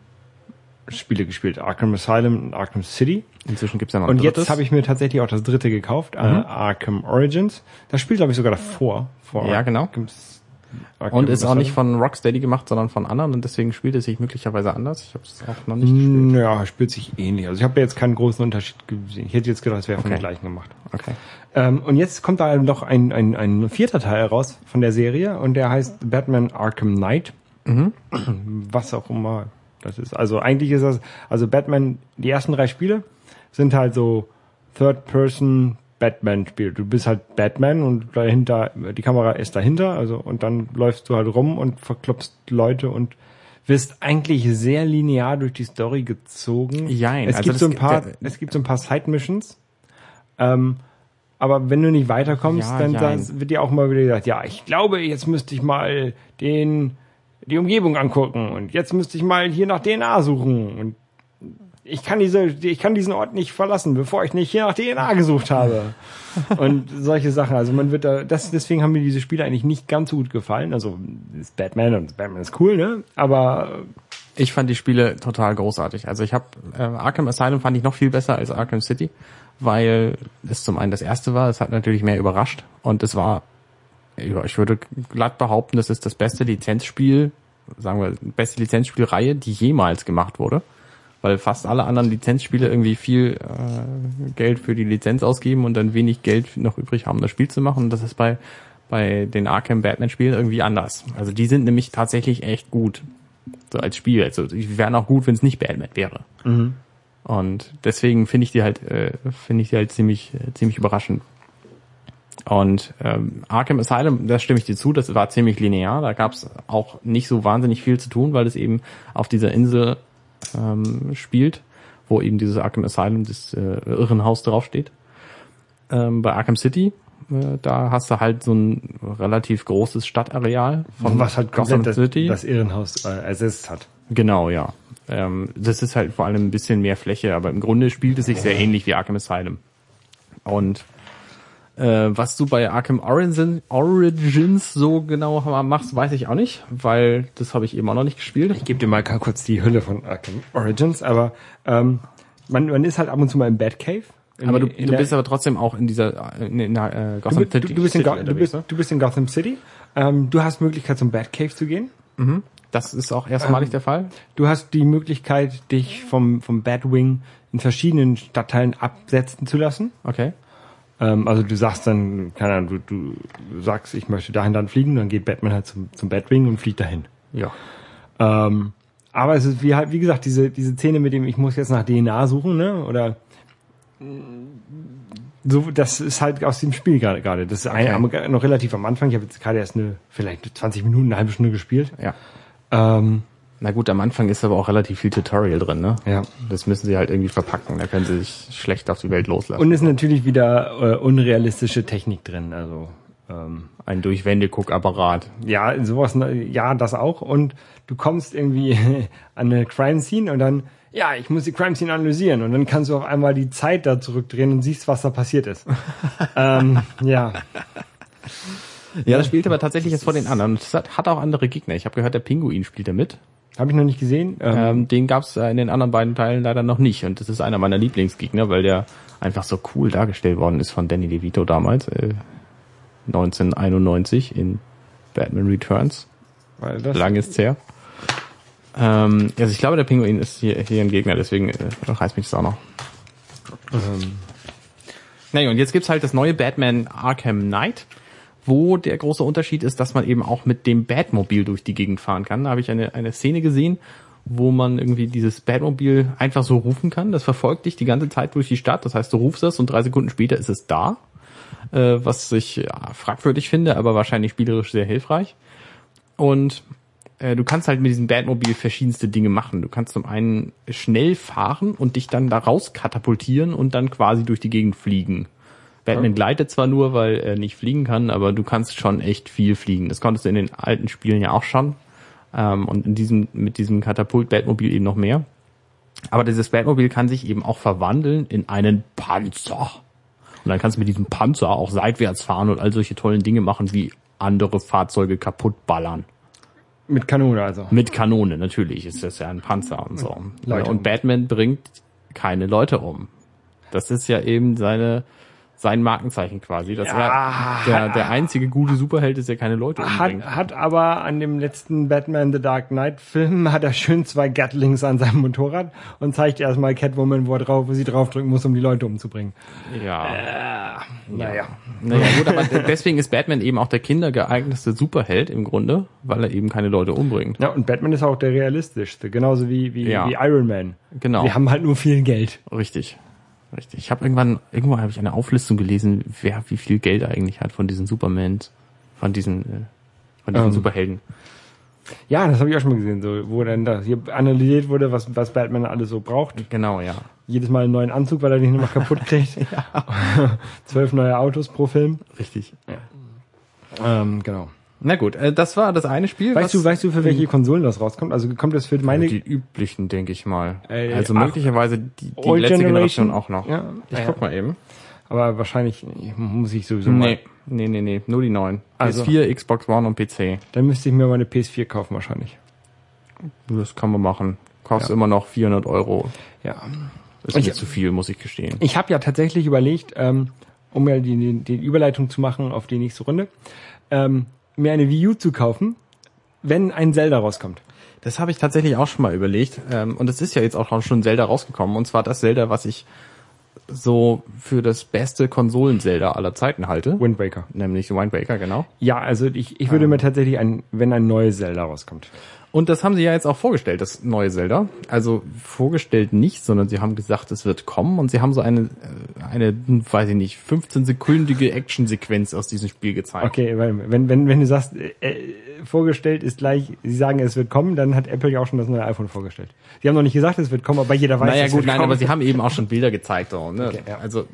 Spiele gespielt. Arkham Asylum und Arkham City. Inzwischen gibt's ja noch Und ein jetzt drittes. habe ich mir tatsächlich auch das dritte gekauft, äh, Arkham Origins. Das spielt, glaube ich, sogar davor. vor Ja, genau. Arkham's- Arkham und ist auch nicht von Rocksteady gemacht, sondern von anderen und deswegen spielt es sich möglicherweise anders. Ich habe es auch noch nicht gespielt. Ja, spielt sich ähnlich. Also ich habe jetzt keinen großen Unterschied gesehen. Ich hätte jetzt gedacht, es wäre von Okay. den gleichen gemacht. Okay. Ähm, und jetzt kommt da noch ein, ein, ein vierter Teil raus von der Serie und der heißt Batman Arkham Knight. Was auch immer das ist. Also eigentlich ist das, also Batman, die ersten drei Spiele sind halt so Third-Person Batman-Spiele. Du bist halt Batman und dahinter, die Kamera ist dahinter, also und dann läufst du halt rum und verklopst Leute und wirst eigentlich sehr linear durch die Story gezogen. Jein, es also gibt so ein paar, der- es gibt so ein paar Side-Missions. Ähm, aber wenn du nicht weiterkommst, Ja, dann, dann wird dir auch mal wieder gesagt, ja, ich glaube, jetzt müsste ich mal den, die Umgebung angucken und jetzt müsste ich mal hier nach DNA suchen und ich kann diese, ich kann diesen Ort nicht verlassen, bevor ich nicht hier nach DNA gesucht habe. (laughs) und solche Sachen. Also man wird da, das, deswegen haben mir diese Spiele eigentlich nicht ganz so gut gefallen. Also, ist Batman und Batman ist cool, ne? Aber, Ich fand die Spiele total großartig. Also ich habe äh, Arkham Asylum fand ich noch viel besser als Arkham City, weil es zum einen das erste war, es hat natürlich mehr überrascht und es war, ja, ich würde glatt behaupten, das ist das beste Lizenzspiel, sagen wir, beste Lizenzspielreihe, die jemals gemacht wurde. Weil fast alle anderen Lizenzspiele irgendwie viel äh, Geld für die Lizenz ausgeben und dann wenig Geld noch übrig haben, das Spiel zu machen. Das ist bei, bei den Arkham Batman Spielen irgendwie anders. Also die sind nämlich tatsächlich echt gut so als Spiel. Also die wären auch gut, wenn es nicht Batman wäre. Und deswegen finde ich die halt, äh, finde ich die halt ziemlich, äh, ziemlich überraschend. Und ähm, Arkham Asylum, da stimme ich dir zu, das war ziemlich linear. Da gab es auch nicht so wahnsinnig viel zu tun, weil es eben auf dieser Insel ähm, spielt, wo eben dieses Arkham Asylum, das äh, Irrenhaus draufsteht. Ähm, bei Arkham City, da hast du halt so ein relativ großes Stadtareal von was halt Gotham das, City. das Irrenhaus äh, ersetzt hat. Genau, ja. Ähm, das ist halt vor allem ein bisschen mehr Fläche, aber im Grunde spielt es sich sehr ähnlich wie Arkham Asylum. Und äh, was du bei Arkham Origin, Origins so genau machst, weiß ich auch nicht, weil das habe ich eben auch noch nicht gespielt. Ich gebe dir mal kurz die Hülle von Arkham Origins, aber ähm, man, man ist halt ab und zu mal im Batcave. In- Aber du, in du bist aber trotzdem auch in dieser in, in der, äh, du, Gotham du, du, bist in, Go- du, bist, du bist in Gotham City. Ähm, du hast Möglichkeit zum Batcave zu gehen. Das ist auch erstmalig Ähm, der Fall. Du hast die Möglichkeit, dich vom, vom Batwing in verschiedenen Stadtteilen absetzen zu lassen. Okay. Ähm, also du sagst dann, keine Ahnung, du, du sagst, ich möchte dahin dann fliegen, dann geht Batman halt zum, zum Batwing und fliegt dahin. Ja. Ähm, aber es ist wie halt, wie gesagt, diese, diese Szene mit dem, ich muss jetzt nach DNA suchen, ne? Oder so, das ist halt aus dem Spiel gerade. gerade. Das ist ein, am, noch relativ am Anfang. Ich habe jetzt gerade erst eine, vielleicht 20 Minuten, eine halbe Stunde gespielt. Ja. Ähm, Na gut, am Anfang ist aber auch relativ viel Tutorial drin, ne? ja. Das müssen sie halt irgendwie verpacken. Da können sie sich schlecht auf die Welt loslassen. Und es ist natürlich wieder äh, unrealistische Technik drin. Also ähm, ein Durchwände-Guckapparat. ja, sowas, ne, ja, das auch. Und du kommst irgendwie (laughs) an eine Crime Scene und dann, ja, ich muss die Crime Scene analysieren. Und dann kannst du auf einmal die Zeit da zurückdrehen und siehst, was da passiert ist. (laughs) ähm, ja. Ja, das spielt aber tatsächlich jetzt vor den anderen. Das hat, hat auch andere Gegner. Ich habe gehört, der Pinguin spielt da mit. Habe ich noch nicht gesehen. Ähm, Ähm, den gab's in den anderen beiden Teilen leider noch nicht. Und das ist einer meiner Lieblingsgegner, weil der einfach so cool dargestellt worden ist von Danny DeVito damals, äh, 1991 in Batman Returns. weil das, Lang ist's her. Ähm, also ich glaube, der Pinguin ist hier, hier ein Gegner, deswegen äh, reißt mich das auch noch. ähm, Naja, und jetzt gibt's halt das neue Batman Arkham Knight, wo der große Unterschied ist, dass man eben auch mit dem Batmobil durch die Gegend fahren kann. Da habe ich eine, eine Szene gesehen, wo man irgendwie dieses Batmobil einfach so rufen kann. Das verfolgt dich die ganze Zeit durch die Stadt. Das heißt, du rufst es und drei Sekunden später ist es da. Äh, was ich ja, fragwürdig finde, aber wahrscheinlich spielerisch sehr hilfreich. Und äh, du kannst halt mit diesem Batmobil verschiedenste Dinge machen. Du kannst zum einen schnell fahren und dich dann da raus katapultieren und dann quasi durch die Gegend fliegen. Batman gleitet zwar nur, weil er nicht fliegen kann, aber du kannst schon echt viel fliegen. Das konntest du in den alten Spielen ja auch schon. Ähm, und in diesem, mit diesem Katapult Batmobil eben noch mehr. Aber dieses Batmobil kann sich eben auch verwandeln in einen Panzer. Und dann kannst du mit diesem Panzer auch seitwärts fahren und all solche tollen Dinge machen, wie andere Fahrzeuge kaputt ballern. Mit Kanone also. Mit Kanone, natürlich, ist das ja ein Panzer und so. Leute und um. Batman bringt keine Leute um. Das ist ja eben seine, sein Markenzeichen quasi, dass Ja. er der, der einzige gute Superheld ist, der keine Leute umbringt. Hat, hat aber an dem letzten Batman The Dark Knight Film (laughs) hat er schön zwei Gatlings an seinem Motorrad und zeigt erstmal Catwoman, wo, er drauf, wo sie draufdrücken muss, um die Leute umzubringen. Ja. Naja. Naja, gut, aber deswegen ist Batman eben auch der kindergeeignetste Superheld im Grunde, weil er eben keine Leute umbringt. Ja, und Batman ist auch der realistischste, genauso wie, wie, Ja. wie Iron Man. Genau. Wir haben halt nur viel Geld. Richtig. Richtig. Ich habe irgendwann, irgendwo habe ich eine Auflistung gelesen, wer wie viel Geld er eigentlich hat von diesen Supermans, von diesen, äh, von diesen Ähm. Superhelden. Ja, das habe ich auch schon mal gesehen, so, wo dann da hier analysiert wurde, was, was Batman alles so braucht. Genau, ja. Jedes Mal einen neuen Anzug, weil er den immer kaputt kriegt. (laughs) (laughs) Zwölf neue Autos pro Film. Richtig. Ähm, genau. Na gut, äh, das war das eine Spiel. Weißt was- du, weißt du, für welche Konsolen das rauskommt? Also kommt das für meine die üblichen, denke ich mal. Äh, also ach, möglicherweise die, die letzte Generation? Generation auch noch. Ja, Ich ja. guck mal eben. aber wahrscheinlich muss ich sowieso Nee, nee, nee, nee, nur die neuen. Also- PS4, Xbox One und PC. Dann müsste ich mir mal eine PS4 kaufen wahrscheinlich. Das kann man machen. Kostet Ja. immer noch 400 Euro. Ja. Ist Ich- mir zu viel, muss ich gestehen. Ich habe ja tatsächlich überlegt, ähm, um ja die, die, die Überleitung zu machen auf die nächste Runde, ähm, mir eine Wii U zu kaufen, wenn ein Zelda rauskommt. Das habe ich tatsächlich auch schon mal überlegt. Ähm, und es ist ja jetzt auch schon Zelda rausgekommen. Und zwar das Zelda, was ich so für das beste Konsolen-Zelda aller Zeiten halte. Wind Waker. Nämlich Wind Waker, genau. Ja, also ich, ich würde mir tatsächlich ein, wenn ein neues Zelda rauskommt. Und das haben sie ja jetzt auch vorgestellt, das neue Zelda. Also vorgestellt nicht, sondern sie haben gesagt, es wird kommen und sie haben so eine, äh, eine, weiß ich nicht, 15-sekündige Actionsequenz aus diesem Spiel gezeigt. Okay, wenn, wenn, wenn du sagst, äh, vorgestellt ist gleich, sie sagen, es wird kommen, dann hat Apple ja auch schon das neue iPhone vorgestellt. Sie haben noch nicht gesagt, es wird kommen, aber jeder weiß, Naja es gut, wird nein, kommen. aber sie haben eben auch schon Bilder gezeigt. So, ne? Okay, ja. Also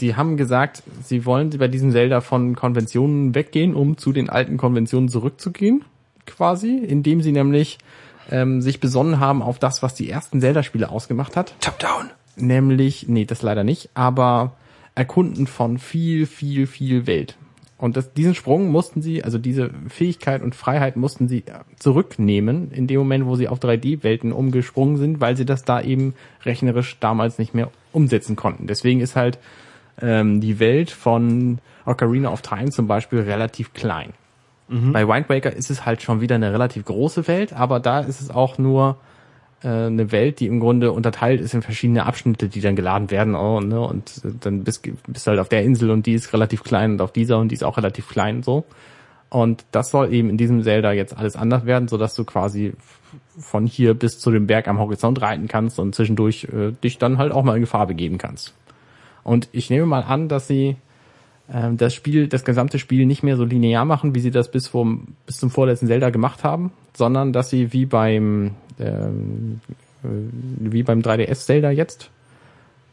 die haben gesagt, sie wollen bei diesem Zelda von Konventionen weggehen, um zu den alten Konventionen zurückzugehen, quasi, indem sie nämlich ähm, sich besonnen haben auf das, was die ersten Zelda-Spiele ausgemacht hat. Top-Down. Nämlich, nee, das leider nicht, aber Erkunden von viel, viel, viel Welt. Und das, diesen Sprung mussten sie, also diese Fähigkeit und Freiheit mussten sie zurücknehmen in dem Moment, wo sie auf 3D-Welten umgesprungen sind, weil sie das da eben rechnerisch damals nicht mehr umsetzen konnten. Deswegen ist halt ähm, die Welt von Ocarina of Time zum Beispiel relativ klein. Bei Wind Waker ist es halt schon wieder eine relativ große Welt, aber da ist es auch nur äh, eine Welt, die im Grunde unterteilt ist in verschiedene Abschnitte, die dann geladen werden. Oh, ne? Und äh, dann bist du halt auf der Insel und die ist relativ klein und auf dieser und die ist auch relativ klein so. Und das soll eben in diesem Zelda jetzt alles anders werden, sodass du quasi von hier bis zu dem Berg am Horizont reiten kannst und zwischendurch äh, dich dann halt auch mal in Gefahr begeben kannst. Und ich nehme mal an, dass sie das Spiel, das gesamte Spiel nicht mehr so linear machen, wie sie das bis vom bis zum vorletzten Zelda gemacht haben, sondern dass sie wie beim ähm, äh, wie beim 3DS Zelda jetzt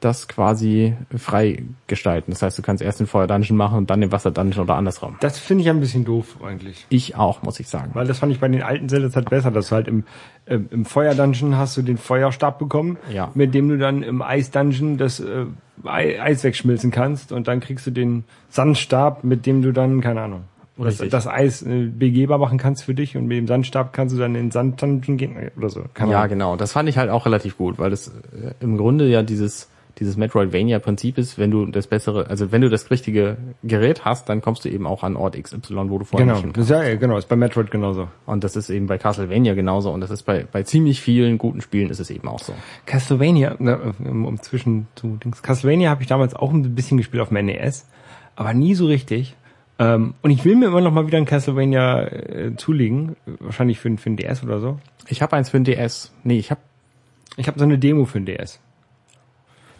das quasi frei gestalten. Das heißt, du kannst erst den Feuer Dungeon machen und dann den Wasser Dungeon oder andersrum. Das finde ich ein bisschen doof eigentlich. Ich auch, muss ich sagen. Weil das fand ich bei den alten Zeldas halt besser, dass du halt im, ähm, im Feuer-Dungeon hast du den Feuerstab bekommen, Ja. mit dem du dann im Eis-Dungeon das äh, Eis wegschmilzen kannst und dann kriegst du den Sandstab, mit dem du dann, keine Ahnung, das, das Eis äh, begehbar machen kannst für dich und mit dem Sandstab kannst du dann in den Sand-Dungeon gehen oder so. Keine Ja, Ahnung. genau. Das fand ich halt auch relativ gut, weil es äh, im Grunde ja dieses dieses Metroidvania-Prinzip ist, wenn du das bessere, also wenn du das richtige Gerät hast, dann kommst du eben auch an Ort XY, wo du vorher Genau, nicht hin das ist ja, ja, genau, ist bei Metroid genauso. Und das ist eben bei Castlevania genauso und das ist bei, bei ziemlich vielen guten Spielen ist es eben auch so. Castlevania, ne, um, zwischen zu Dings. Castlevania habe ich damals auch ein bisschen gespielt auf dem NES, aber nie so richtig. Ähm, und ich will mir immer noch mal wieder ein Castlevania äh, zulegen, wahrscheinlich für, für ein DS oder so. Ich habe eins für den DS. Nee, ich habe Ich habe so eine Demo für ein DS.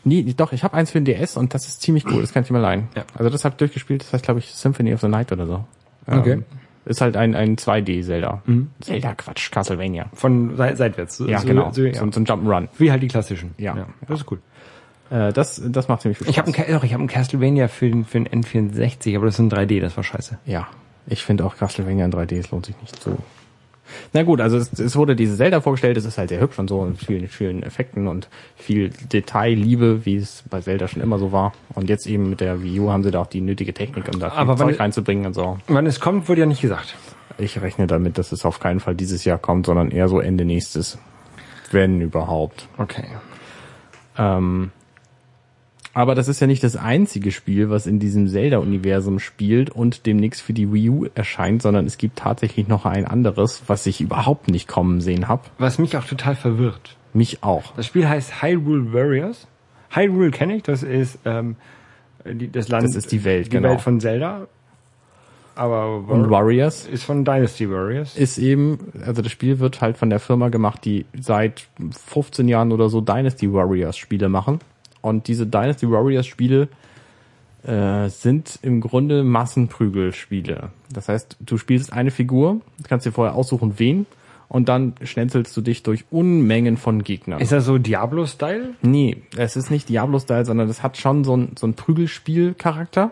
Nee, doch, ich habe eins für den DS und das ist ziemlich cool, das kann ich dir mal leihen. Ja. Also das habe ich durchgespielt, das heißt glaube ich Symphony of the Night oder so. Okay. Ähm, Ist halt ein, ein 2D-Zelda. Zelda, Quatsch, Castlevania. Von seit, seitwärts. Ja, so, genau. So, ja. So, so ein Jump'n'Run. Wie halt die klassischen. Ja. Das ist cool. Äh, das, das macht ziemlich viel Ich habe ein, Ca- doch, ich hab ein Castlevania für den, für den N64, aber das ist in 3D, das war scheiße. Ja, ich finde auch Castlevania in 3D, es lohnt sich nicht so. Na gut, also es, es wurde diese Zelda vorgestellt, es ist halt sehr hübsch und so, mit vielen, vielen Effekten und viel Detailliebe, wie es bei Zelda schon immer so war. Und jetzt eben mit der Wii U haben sie da auch die nötige Technik, um da Aber Zeug reinzubringen und so. Wann es kommt, wurde ja nicht gesagt. Ich rechne damit, dass es auf keinen Fall dieses Jahr kommt, sondern eher so Ende nächstes. Wenn überhaupt. Okay. Ähm, aber das ist ja nicht das einzige Spiel, was in diesem Zelda-Universum spielt und demnächst für die Wii U erscheint, sondern es gibt tatsächlich noch ein anderes, was ich überhaupt nicht kommen sehen hab. Was mich auch total verwirrt. Mich auch. Das Spiel heißt Hyrule Warriors. Hyrule kenne ich, das ist ähm, die, das Land. Das ist die Welt, die genau. Welt von Zelda. Aber Und War Warriors ist von Dynasty Warriors. ist eben, also das Spiel wird halt von der Firma gemacht, die seit 15 Jahren oder so Dynasty Warriors Spiele machen. Und diese Dynasty Warriors Spiele äh, sind im Grunde Massenprügelspiele. Das heißt, du spielst eine Figur, kannst dir vorher aussuchen, wen, und dann schnetzelst du dich durch Unmengen von Gegnern. Ist das so Diablo-Style? Nee, es ist nicht Diablo-Style, sondern es hat schon so ein, so ein Prügelspiel-Charakter.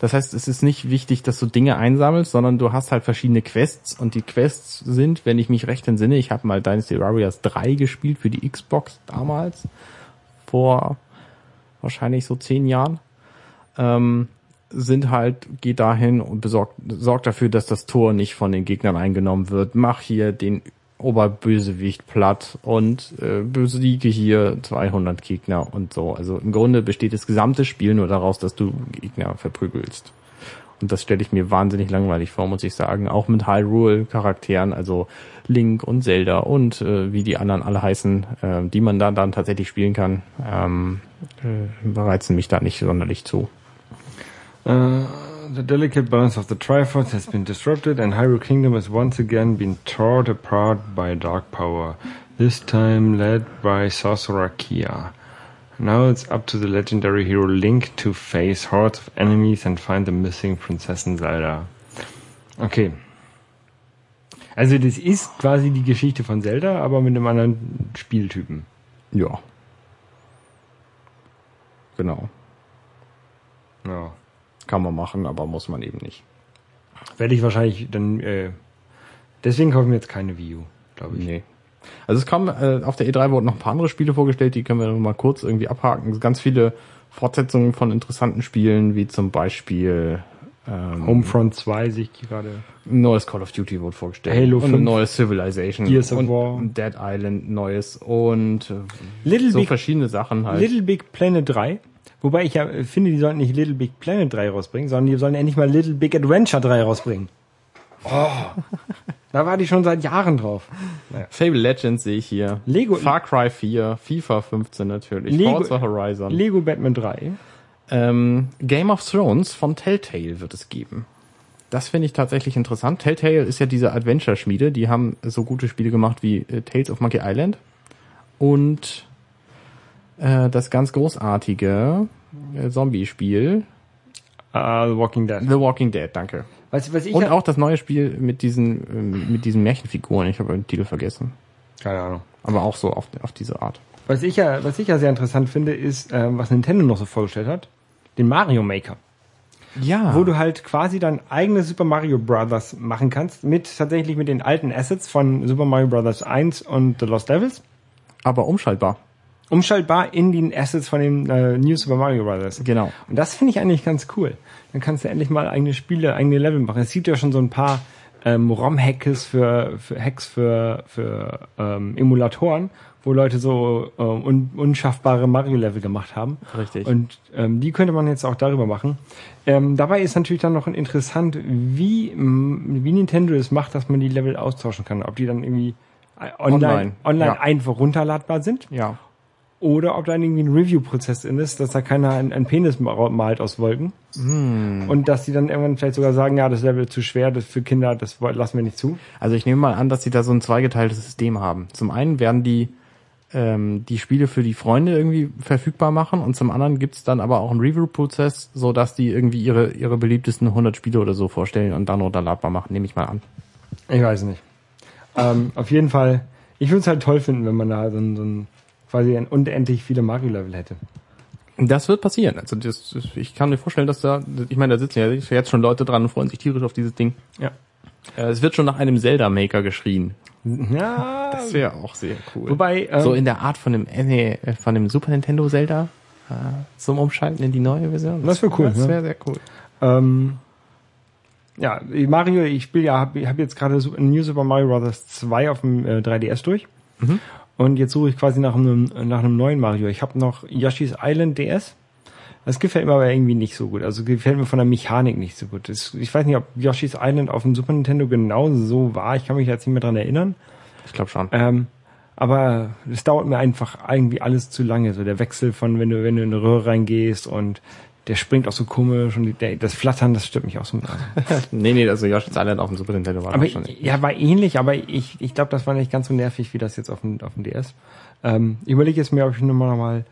Das heißt, es ist nicht wichtig, dass du Dinge einsammelst, sondern du hast halt verschiedene Quests und die Quests sind, wenn ich mich recht entsinne, ich habe mal Dynasty Warriors 3 gespielt für die Xbox damals, vor wahrscheinlich so zehn Jahren, ähm, sind halt, geh dahin und besorgt, sorg dafür, dass das Tor nicht von den Gegnern eingenommen wird. Mach hier den Oberbösewicht platt und äh, besiege hier 200 Gegner und so. Also im Grunde besteht das gesamte Spiel nur daraus, dass du Gegner verprügelst. Und das stelle ich mir wahnsinnig langweilig vor, muss ich sagen. Auch mit Hyrule-Charakteren, also Link und Zelda und äh, wie die anderen alle heißen, äh, die man da dann tatsächlich spielen kann, ähm, äh, reizen mich da nicht sonderlich zu. Uh, the delicate balance of the Triforce has been disrupted and Hyrule Kingdom has once again been torn apart by dark power, this time led by Sorcerer Kia. Now it's up to the legendary hero Link to face hordes of enemies and find the missing Prinzessin Zelda. Okay. Also das ist quasi die Geschichte von Zelda, aber mit einem anderen Spieltypen. Ja. Genau. Ja. Kann man machen, aber muss man eben nicht. Werde ich wahrscheinlich dann, äh, deswegen kaufen wir jetzt keine Wii U, glaube ich. Nee. Also es kommen, äh, auf der E3 wurden noch ein paar andere Spiele vorgestellt, die können wir noch mal kurz irgendwie abhaken. Ganz viele Fortsetzungen von interessanten Spielen, wie zum Beispiel ähm, Homefront 2 sehe ich gerade. ein neues Call of Duty wurde vorgestellt. Halo und 5. ein neues Civilization. Gears of und War. Dead Island neues und äh, Little so Big, verschiedene Sachen halt. Little Big Planet 3. Wobei ich ja äh, finde, die sollten nicht Little Big Planet 3 rausbringen, sondern die sollen endlich mal Little Big Adventure 3 rausbringen. Oh. da war die schon seit Jahren drauf. Fable Legends sehe ich hier. Lego- Far Cry 4, FIFA 15 natürlich, Lego- Forza Horizon. Lego Batman 3. Ähm, Game of Thrones von Telltale wird es geben. Das finde ich tatsächlich interessant. Telltale ist ja diese Adventure-Schmiede, die haben so gute Spiele gemacht wie äh, Tales of Monkey Island und äh, das ganz großartige äh, Zombie-Spiel Uh, The Walking Dead. The Walking Dead, danke. Was, was ich Und auch das neue Spiel mit diesen ähm, mit diesen Märchenfiguren. Ich habe den Titel vergessen, keine Ahnung. aber auch so auf, auf diese Art. Was ich ja, was ich ja sehr interessant finde, ist, ähm, was Nintendo noch so vorgestellt hat. Den Mario Maker. Ja. wo du halt quasi dein eigenes Super Mario Brothers machen kannst, mit tatsächlich mit den alten Assets von Super Mario Brothers 1 und The Lost Levels. aber umschaltbar. Umschaltbar in den Assets von dem äh, New Super Mario Brothers. Genau. Und das finde ich eigentlich ganz cool. Dann kannst du endlich mal eigene Spiele, eigene Level machen. Es gibt ja schon so ein paar ähm, ROM-Hacks für, für Hacks für, für ähm, Emulatoren, wo Leute so äh, un, unschaffbare Mario-Level gemacht haben. Richtig. Und ähm, die könnte man jetzt auch darüber machen. Ähm, dabei ist natürlich dann noch interessant, wie, wie Nintendo es macht, dass man die Level austauschen kann. Ob die dann irgendwie äh, online, Online, online, ja. einfach runterladbar sind Ja. oder ob da irgendwie ein Review-Prozess in ist, dass da keiner einen, einen Penis ma- malt aus Wolken. Hm. Und dass die dann irgendwann vielleicht sogar sagen, ja, das Level ist zu schwer, das für Kinder, das lassen wir nicht zu. Also ich nehme mal an, dass sie da so ein zweigeteiltes System haben. Zum einen werden die ähm, die Spiele für die Freunde irgendwie verfügbar machen und zum anderen gibt's dann aber auch einen Review-Prozess, so dass die irgendwie ihre ihre beliebtesten 100 Spiele oder so vorstellen und dann runterladbar machen, nehme ich mal an. Ich weiß nicht. Ähm, auf jeden Fall, ich würde es halt toll finden, wenn man da so ein, so ein quasi ein unendlich viele Mario-Level hätte. Das wird passieren. Also das, ich kann mir vorstellen, dass da, ich meine, da sitzen ja jetzt schon Leute dran und freuen sich tierisch auf dieses Ding. Ja. Äh, Es wird schon nach einem Zelda-Maker geschrien. Ja, (laughs) Das wäre auch sehr cool. wobei, ähm, so in der Art von dem, nee, äh, von dem Super Nintendo Zelda äh, zum Umschalten in die neue Version. Das wär cool, Das wäre sehr cool. Ähm, ja, Mario, ich spiele ja, habe hab jetzt gerade New Super Mario Bros. 2 auf dem äh, 3DS durch. Und jetzt suche ich quasi nach einem, nach einem neuen Mario. Ich habe noch Yoshi's Island DS. Das gefällt mir aber irgendwie nicht so gut. Also gefällt mir von der Mechanik nicht so gut. Das, ich weiß nicht, ob Yoshi's Island auf dem Super Nintendo genau so war. Ich kann mich jetzt nicht mehr dran erinnern. Ich glaube schon. Ähm, aber es dauert mir einfach irgendwie alles zu lange. So der Wechsel von, wenn du, wenn du in eine Röhre reingehst und der springt auch so komisch und der, das Flattern, das stört mich auch so. (laughs) nee, nee, also Yoshi's Island auf dem Super Nintendo war Aber das schon. ja, war ähnlich, aber ich, ich glaube, das war nicht ganz so nervig wie das jetzt auf dem, auf dem DS. Ähm, ich überlege jetzt mir, ob ich nur mal,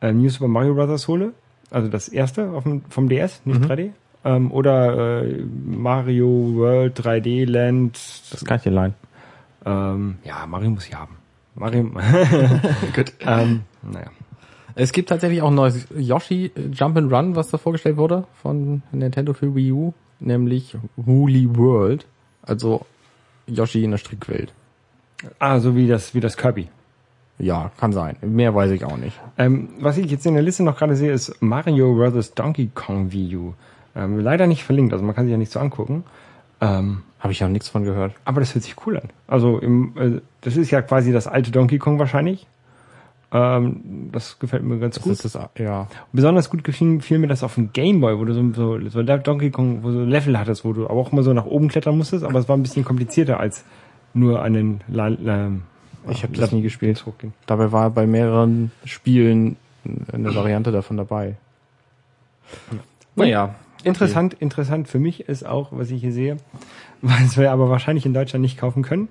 äh, New Super Mario Bros. hole. Also das erste dem, vom DS, nicht 3D. Ähm, oder äh, Mario World 3D Land. Das kann ich dir leihen. Ähm, ja, Mario muss ich haben. Mario. (laughs) Gut. (laughs) ähm, naja. Es gibt tatsächlich auch ein neues Yoshi äh, Jump and Run, was da vorgestellt wurde von Nintendo für Wii U, nämlich Woolly World, also Yoshi in der Strickwelt. Ah, so wie das, wie das Kirby. Ja, kann sein. Mehr weiß ich auch nicht. Ähm, was ich jetzt in der Liste noch gerade sehe, ist Mario vs. Donkey Kong Wii U. Ähm, leider nicht verlinkt, also man kann sich ja nicht so angucken. Ähm, Habe ich auch nichts von gehört. aber das hört sich cool an. Also im, äh, das ist ja quasi das alte Donkey Kong wahrscheinlich. Ähm, das gefällt mir ganz Das gut. ist das, ja. Besonders gut gefiel fiel mir das auf dem Gameboy, wo du so, so, so Donkey Kong, wo du so Level hattest, wo du aber auch immer so nach oben klettern musstest, aber es war ein bisschen komplizierter als nur einen La ähm, Ich habe das nie gespielt. Dabei war bei mehreren Spielen eine Variante davon dabei. Naja, Interessant, interessant für mich ist auch, was ich hier sehe, (laughs) was wir aber wahrscheinlich in Deutschland nicht kaufen können,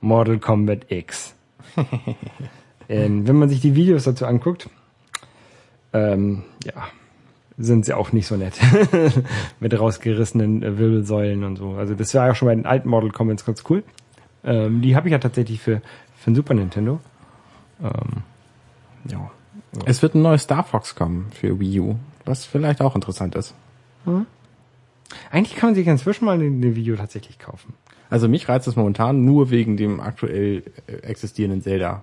Mortal Kombat X. (laughs) ähm, wenn man sich die Videos dazu anguckt, ähm, ja, sind sie auch nicht so nett. (laughs) Mit rausgerissenen äh, Wirbelsäulen und so. Also das war ja schon bei den alten Mortal Kombats ganz cool. Ähm, die habe ich ja tatsächlich für, für den Super Nintendo. Ähm, ja. Es wird ein neues Star Fox kommen für Wii U, was vielleicht auch interessant ist. eigentlich kann man sich inzwischen mal eine Video tatsächlich kaufen. Also mich reizt es momentan nur wegen dem aktuell äh, existierenden Zelda.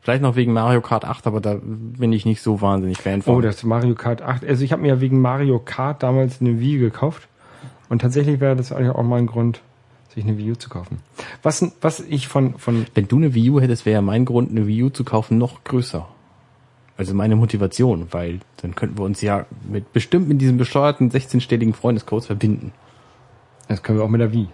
Vielleicht noch wegen Mario Kart 8, aber da bin ich nicht so wahnsinnig Fan von. Oh, das Mario Kart 8. Also ich habe mir ja wegen Mario Kart damals eine Wii gekauft. Und tatsächlich wäre das eigentlich auch mal ein Grund, sich eine Wii U zu kaufen. Was, was ich von, von, Wenn du eine Wii U hättest, wäre ja mein Grund, eine Wii U zu kaufen, noch größer. Also meine Motivation, weil dann könnten wir uns ja mit bestimmt mit diesem bescheuerten 16-stelligen Freundescodes verbinden. das können wir auch mit der Wii.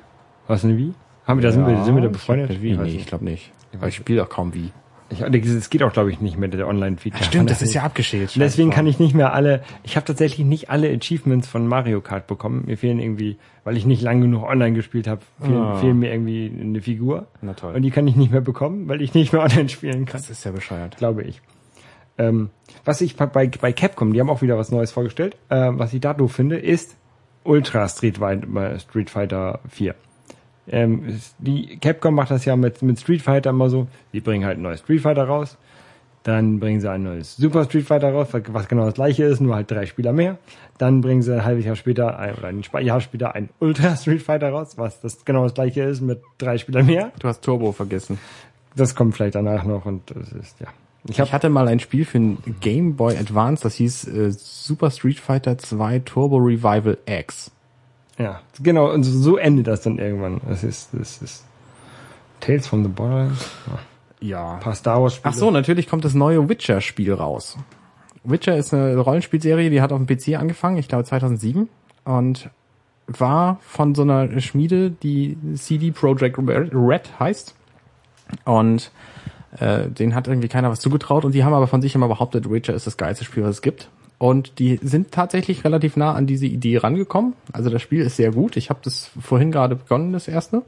Was, eine Wii? Haben wir da, sind wir, sind wir da befreundet? Ich Wii, nee, ich glaube nicht. Ich Weil ich spiele auch kaum Wii. Ich, es geht auch, glaube ich, nicht mit der Online-Feature. Stimmt, das ist ja abgeschält. Deswegen kann ich nicht mehr alle, ich habe tatsächlich nicht alle Achievements von Mario Kart bekommen. Mir fehlen irgendwie, weil ich nicht lang genug online gespielt habe, fehlen, Ah. fehlen mir irgendwie eine Figur. Na toll. Und die kann ich nicht mehr bekommen, weil ich nicht mehr (laughs) online spielen kann. Das ist ja bescheuert. glaube ich. Ähm, was ich bei, bei Capcom, die haben auch wieder was Neues vorgestellt, äh, was ich da doof finde, ist Ultra Street, Fighter- Street Fighter 4. Ähm, die Capcom macht das ja mit, mit Street Fighter immer so, die bringen halt ein neues Street Fighter raus, dann bringen sie ein neues Super Street Fighter raus, was genau das gleiche ist, nur halt drei Spieler mehr. Dann bringen sie ein halbes Jahr später, ein, oder ein Jahr später ein Ultra (laughs) Street Fighter raus, was das genau das gleiche ist mit drei Spielern mehr. Du hast Turbo vergessen. Das kommt vielleicht danach noch und das ist, ja. Ich Ich, hatte mal ein Spiel für ein Game Boy Advance, das hieß äh, Super Street Fighter 2 Turbo Revival X. Ja, genau, und so, so endet das dann irgendwann. Das ist, das ist Tales from the Borderlands. Ja, Ja. ein paar Star Wars Spiele. Ach so, natürlich kommt das neue Witcher-Spiel raus. Witcher ist eine Rollenspielserie, die hat auf dem PC angefangen, ich glaube 2007, und war von so einer Schmiede, die CD Projekt Red heißt. Und äh, denen hat irgendwie keiner was zugetraut und die haben aber von sich immer behauptet, Witcher ist das geilste Spiel, was es gibt. Und die sind tatsächlich relativ nah an diese Idee rangekommen. Also das Spiel ist sehr gut. Ich habe das vorhin gerade begonnen, das erste.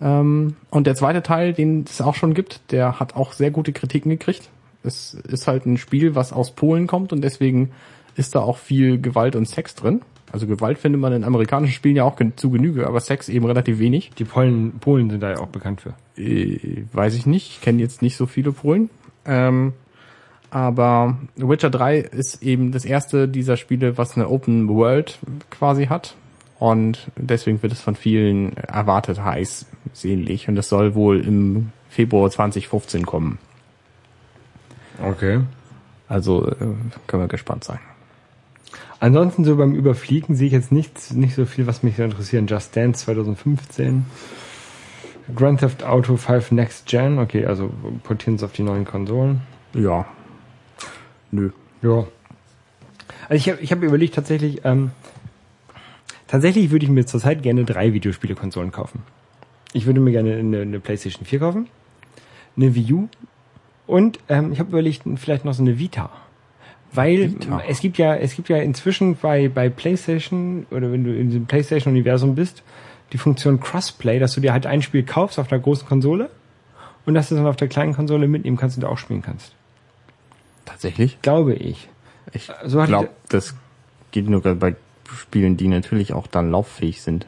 Ähm, und der zweite Teil, den es auch schon gibt, der hat auch sehr gute Kritiken gekriegt. Es ist halt ein Spiel, was aus Polen kommt und deswegen ist da auch viel Gewalt und Sex drin. Also Gewalt findet man in amerikanischen Spielen ja auch zu Genüge, aber Sex eben relativ wenig. Die Polen, Polen sind da ja auch bekannt für. Äh, weiß ich nicht, ich kenne jetzt nicht so viele Polen. Ähm, aber Witcher 3 ist eben das erste dieser Spiele, was eine Open World quasi hat. Und deswegen wird es von vielen erwartet heiß sehnlich. Und es soll wohl im Februar 2015 kommen. Okay. Also äh, können wir gespannt sein. Ansonsten so beim Überfliegen sehe ich jetzt nicht, nicht so viel, was mich so interessiert. Just Dance 2015. Grand Theft Auto 5 Next Gen. Okay, also portieren es auf die neuen Konsolen. Ja. Nö. Ja. Also ich habe ich hab überlegt tatsächlich, ähm, tatsächlich würde ich mir zurzeit gerne drei Videospielekonsolen kaufen. Ich würde mir gerne eine, eine PlayStation 4 kaufen, eine Wii U und ähm, ich habe überlegt, vielleicht noch so eine Vita. Weil Vita. es gibt ja, es gibt ja inzwischen bei, bei PlayStation oder wenn du in diesem PlayStation-Universum bist, die Funktion Crossplay, dass du dir halt ein Spiel kaufst auf der großen Konsole und dass du es dann auf der kleinen Konsole mitnehmen kannst und auch spielen kannst. Tatsächlich? Glaube ich. Ich So glaube, das geht nur bei Spielen, die natürlich auch dann lauffähig sind.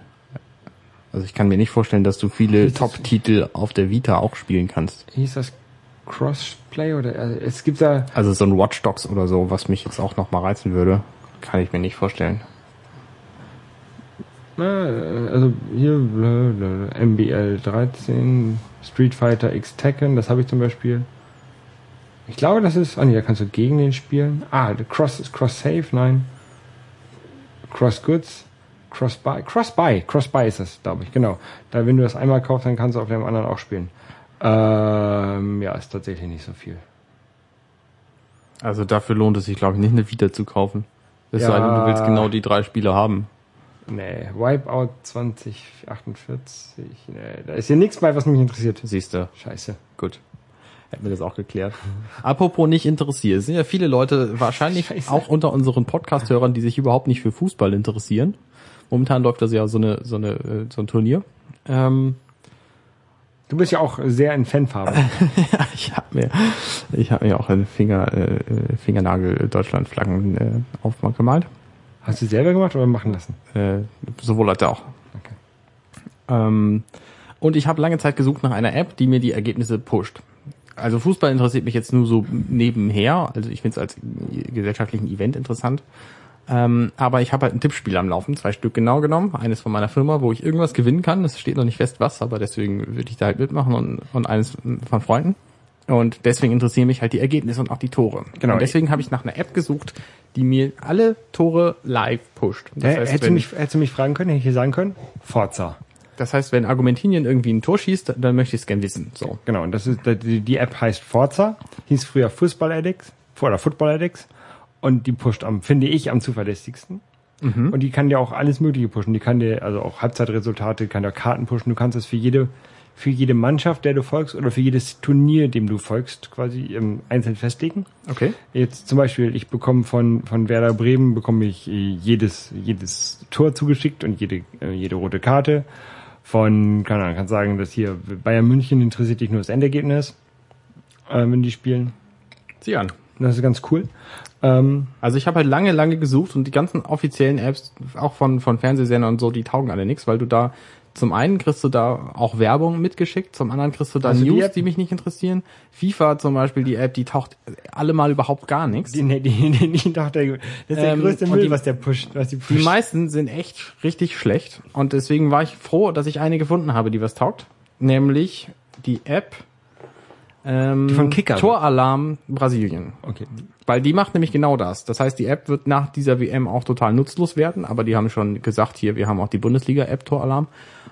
Also ich kann mir nicht vorstellen, dass du viele Top-Titel auf der Vita auch spielen kannst. hieß das Crossplay oder äh, es gibt da Also so ein Watch Dogs oder so, was mich jetzt auch noch mal reizen würde, kann ich mir nicht vorstellen. äh, also hier MBL 13 Street Fighter X Tekken, das habe ich zum Beispiel. Ich glaube, das ist, ah nee, da kannst du gegen den spielen. Ah, Cross ist Cross Save, nein. Cross Goods, Cross Buy, Cross Buy, Cross Buy ist das, glaube ich, genau. Da wenn du das einmal kaufst, dann kannst du auf dem anderen auch spielen. Ähm, ja, ist tatsächlich nicht so viel. Also dafür lohnt es sich, glaube ich, nicht eine Vita zu kaufen. Es Ja. sei denn, du willst genau die drei Spiele haben. Nee, Wipeout 2048. Nee, da ist hier nichts bei, was mich interessiert. Siehst du. Scheiße. Gut. Hätten wir das auch geklärt. Apropos nicht interessiert. Es sind ja viele Leute, wahrscheinlich Scheiße. auch unter unseren Podcast-Hörern, die sich überhaupt nicht für Fußball interessieren. Momentan läuft das ja so eine, so eine, äh, so ein Turnier. Ähm, Du bist ja auch sehr in Fanfarben. ja, (laughs) ich habe mir, ich habe mir auch einen Finger, äh, äh, Fingernagel Deutschland-Flaggen äh, aufgemalt. Hast du selber gemacht oder machen lassen? Äh, sowohl als auch. Okay. Ähm, und ich habe lange Zeit gesucht nach einer App, die mir die Ergebnisse pusht. Also Fußball interessiert mich jetzt nur so nebenher. Also ich finde es als gesellschaftlichen Event interessant. Ähm, aber ich habe halt ein Tippspiel am Laufen, zwei Stück genau genommen. Eines von meiner Firma, wo ich irgendwas gewinnen kann. Es steht noch nicht fest was, aber deswegen würde ich da halt mitmachen und, und eines von Freunden. Und deswegen interessieren mich halt die Ergebnisse und auch die Tore. Genau. Und deswegen habe ich nach einer App gesucht, die mir alle Tore live pusht. Das Äh, heißt, hättest, du mich, hättest du mich fragen können, hätte ich dir sagen können? Forza. Das heißt, wenn Argentinien irgendwie ein Tor schießt, dann möchte ich es gern wissen. So. Genau, und das ist die, die App heißt Forza, hieß früher Fußball Addicts oder Football Addicts und die pusht am, finde ich, am zuverlässigsten. Und die kann dir auch alles Mögliche pushen. Die kann dir also auch Halbzeitresultate, kann dir Karten pushen. Du kannst es für jede für jede Mannschaft, der du folgst, oder für jedes Turnier, dem du folgst, quasi ähm, einzeln festlegen. Okay. Jetzt zum Beispiel, ich bekomme von, von Werder Bremen bekomme ich äh, jedes, jedes Tor zugeschickt und jede, äh, jede rote Karte. Von, keine Ahnung, kann sagen, dass hier Bayern München interessiert dich nur das Endergebnis, äh, wenn die spielen. Sieh an. Das ist ganz cool. Ähm, Also ich habe halt lange, lange gesucht und die ganzen offiziellen Apps, auch von, von Fernsehsendern und so, die taugen alle nichts, weil du da zum einen kriegst du da auch Werbung mitgeschickt, zum anderen kriegst du da Also die News, App- die mich nicht interessieren. FIFA zum Beispiel, die App, die taucht allemal überhaupt gar nichts. die, (laughs) die, die, die, doch der, das ist der Ähm, größte Müll, die- was der pusht, was die Die pusht. meisten sind echt richtig schlecht und deswegen war ich froh, dass ich eine gefunden habe, die was taugt. Nämlich die App ähm, von Kicker. Toralarm Brasilien. Okay. Weil die macht nämlich genau das. Das heißt, die App wird nach dieser WM auch total nutzlos werden, aber die haben schon gesagt, hier, wir haben auch die Bundesliga-App Toralarm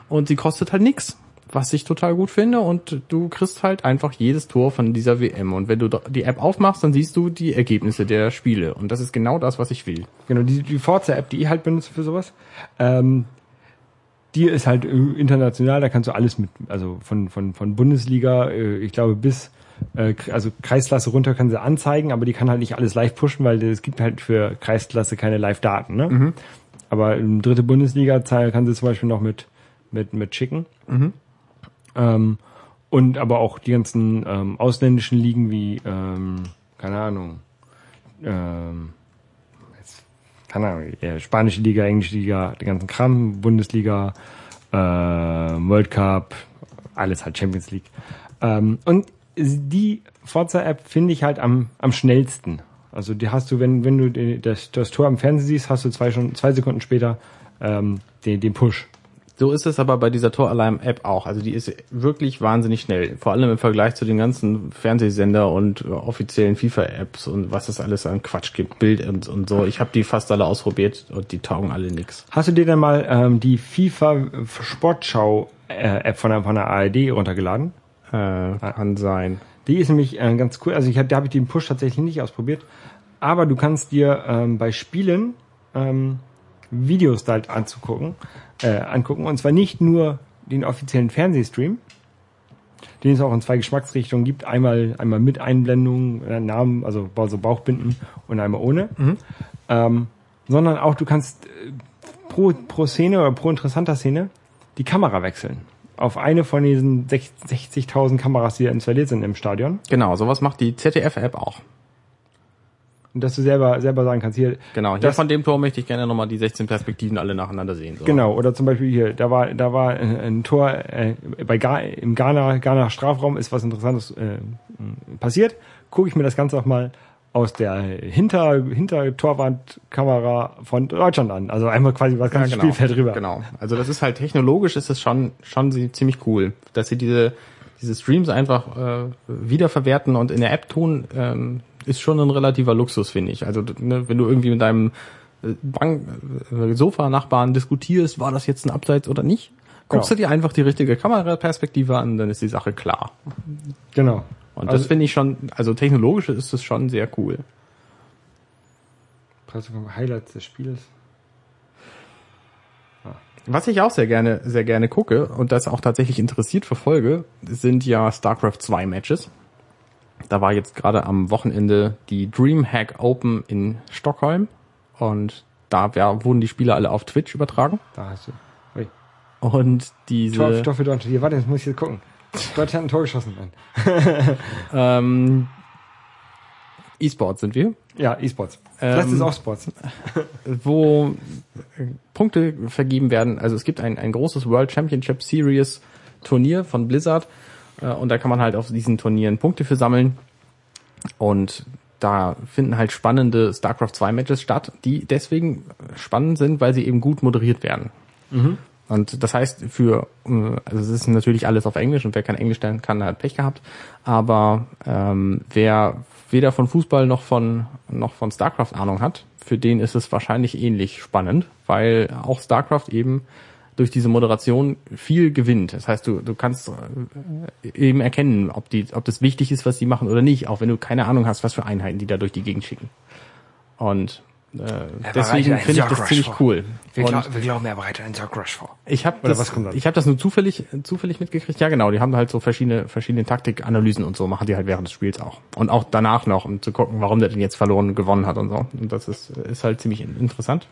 und sie kostet halt nix, was ich total gut finde. Und du kriegst halt einfach jedes Tor von dieser WM und wenn du die App aufmachst, dann siehst du die Ergebnisse der Spiele. Und das ist genau das, was ich will. Genau, die, die Forza-App, die ich halt benutze für sowas, ähm, die ist halt äh, international, da kannst du alles mit, also von, von, von Bundesliga, äh, ich glaube bis, äh, also Kreisklasse runter kann sie anzeigen, aber die kann halt nicht alles live pushen, weil es gibt halt für Kreisklasse keine Live-Daten, ne? Aber im dritte Bundesliga zei- kann sie zum Beispiel noch mit, mit, mit schicken. Ähm, und aber auch die ganzen ähm, ausländischen Ligen wie, ähm, keine Ahnung, ähm, jetzt, keine Ahnung, ja, spanische Liga, englische Liga, die ganzen Kram, Bundesliga, äh, World Cup, alles halt Champions League. Ähm, und die Forza-App finde ich halt am, am schnellsten. Also die hast du, wenn, wenn du das, das Tor am Fernsehen siehst, hast du zwei, schon, zwei Sekunden später ähm, den, den Push. So ist es aber bei dieser Toralarm-App auch. Also die ist wirklich wahnsinnig schnell. Vor allem im Vergleich zu den ganzen Fernsehsender und äh, offiziellen FIFA-Apps und was es alles an Quatsch gibt, Bild und, und so. Ich habe die fast alle ausprobiert und die taugen alle nix. Hast du dir denn mal ähm, die FIFA Sportschau äh, App von der, von der ARD runtergeladen? Äh, kann sein. Die ist nämlich äh, ganz cool. Also ich hab, da habe ich den Push tatsächlich nicht ausprobiert. Aber du kannst dir ähm, bei Spielen ähm, Videos da halt anzugucken, äh, angucken. Und zwar nicht nur den offiziellen Fernsehstream, den es auch in zwei Geschmacksrichtungen gibt. Einmal, einmal mit Einblendung, äh, Namen, also so Bauchbinden und einmal ohne. Ähm, sondern auch du kannst äh, pro, pro Szene oder pro interessanter Szene die Kamera wechseln. Auf eine von diesen 60 60.000 Kameras, die da installiert sind im Stadion. Genau, sowas macht die ZDF-App auch. Und dass du selber, selber sagen kannst, hier, Genau, hier Das- von dem Tor möchte ich gerne nochmal die 16 Perspektiven alle nacheinander sehen. So. Genau, oder zum Beispiel hier, da war, da war äh, ein Tor äh, bei Ga im Ghana, Ghana Strafraum ist was Interessantes äh, passiert. Gucke ich mir das Ganze auch mal aus der Hinter Hintertorwandkamera von Deutschland an. Also einmal quasi was Ja, ganze genau. Spielfeld rüber. Genau. Also das ist halt technologisch ist es schon schon ziemlich cool, dass sie diese diese Streams einfach äh, wiederverwerten und in der App tun, ähm, ist schon ein relativer Luxus, finde ich. Also ne, wenn du irgendwie mit deinem äh, Bank äh, Sofa-Nachbarn diskutierst, war das jetzt ein Abseits oder nicht? Guckst Ja. du dir einfach die richtige Kameraperspektive an, dann ist die Sache klar. Genau. Und Also- das finde ich schon, also technologisch ist es schon sehr cool. Highlights des Spiels. Was ich auch sehr gerne, sehr gerne gucke und das auch tatsächlich interessiert verfolge, sind ja StarCraft 2 Matches. Da war jetzt gerade am Wochenende die Dreamhack Open in Stockholm und da ja, wurden die Spiele alle auf Twitch übertragen. Da hast du. Ui. Und diese Tor, Tor für Deutschland. Hier, warte, jetzt muss ich jetzt gucken. Deutschland hat ein Tor geschossen. (laughs) (laughs) Ähm, E-Sports sind wir, Ja, E-Sports. Ähm, ist es auch Sports. (laughs) wo äh, Punkte vergeben werden. Also es gibt ein, ein großes World Championship Series Turnier von Blizzard und da kann man halt auf diesen Turnieren Punkte für sammeln und da finden halt spannende StarCraft 2 Matches statt, die deswegen spannend sind, weil sie eben gut moderiert werden. Und das heißt für, äh, also es ist natürlich alles auf Englisch und wer kein Englisch lernen kann, hat Pech gehabt. Aber ähm, wer weder von Fußball noch von noch von StarCraft Ahnung hat, für den ist es wahrscheinlich ähnlich spannend, weil auch StarCraft eben durch diese Moderation viel gewinnt. Das heißt, du, du kannst äh, eben erkennen, ob die, ob das wichtig ist, was die machen oder nicht, auch wenn du keine Ahnung hast, was für Einheiten die da durch die Gegend schicken. Und äh, deswegen finde ich das ziemlich vor. cool. Wir, glaub, wir glauben, er bereitet einen Zerg Rush vor. ich habe das, ich habe das nur zufällig zufällig mitgekriegt. Ja, genau. Die haben halt so verschiedene verschiedene Taktikanalysen und so machen die halt während des Spiels auch und auch danach noch, um zu gucken, warum der denn jetzt verloren und gewonnen hat und so. Und das ist ist halt ziemlich in- interessant.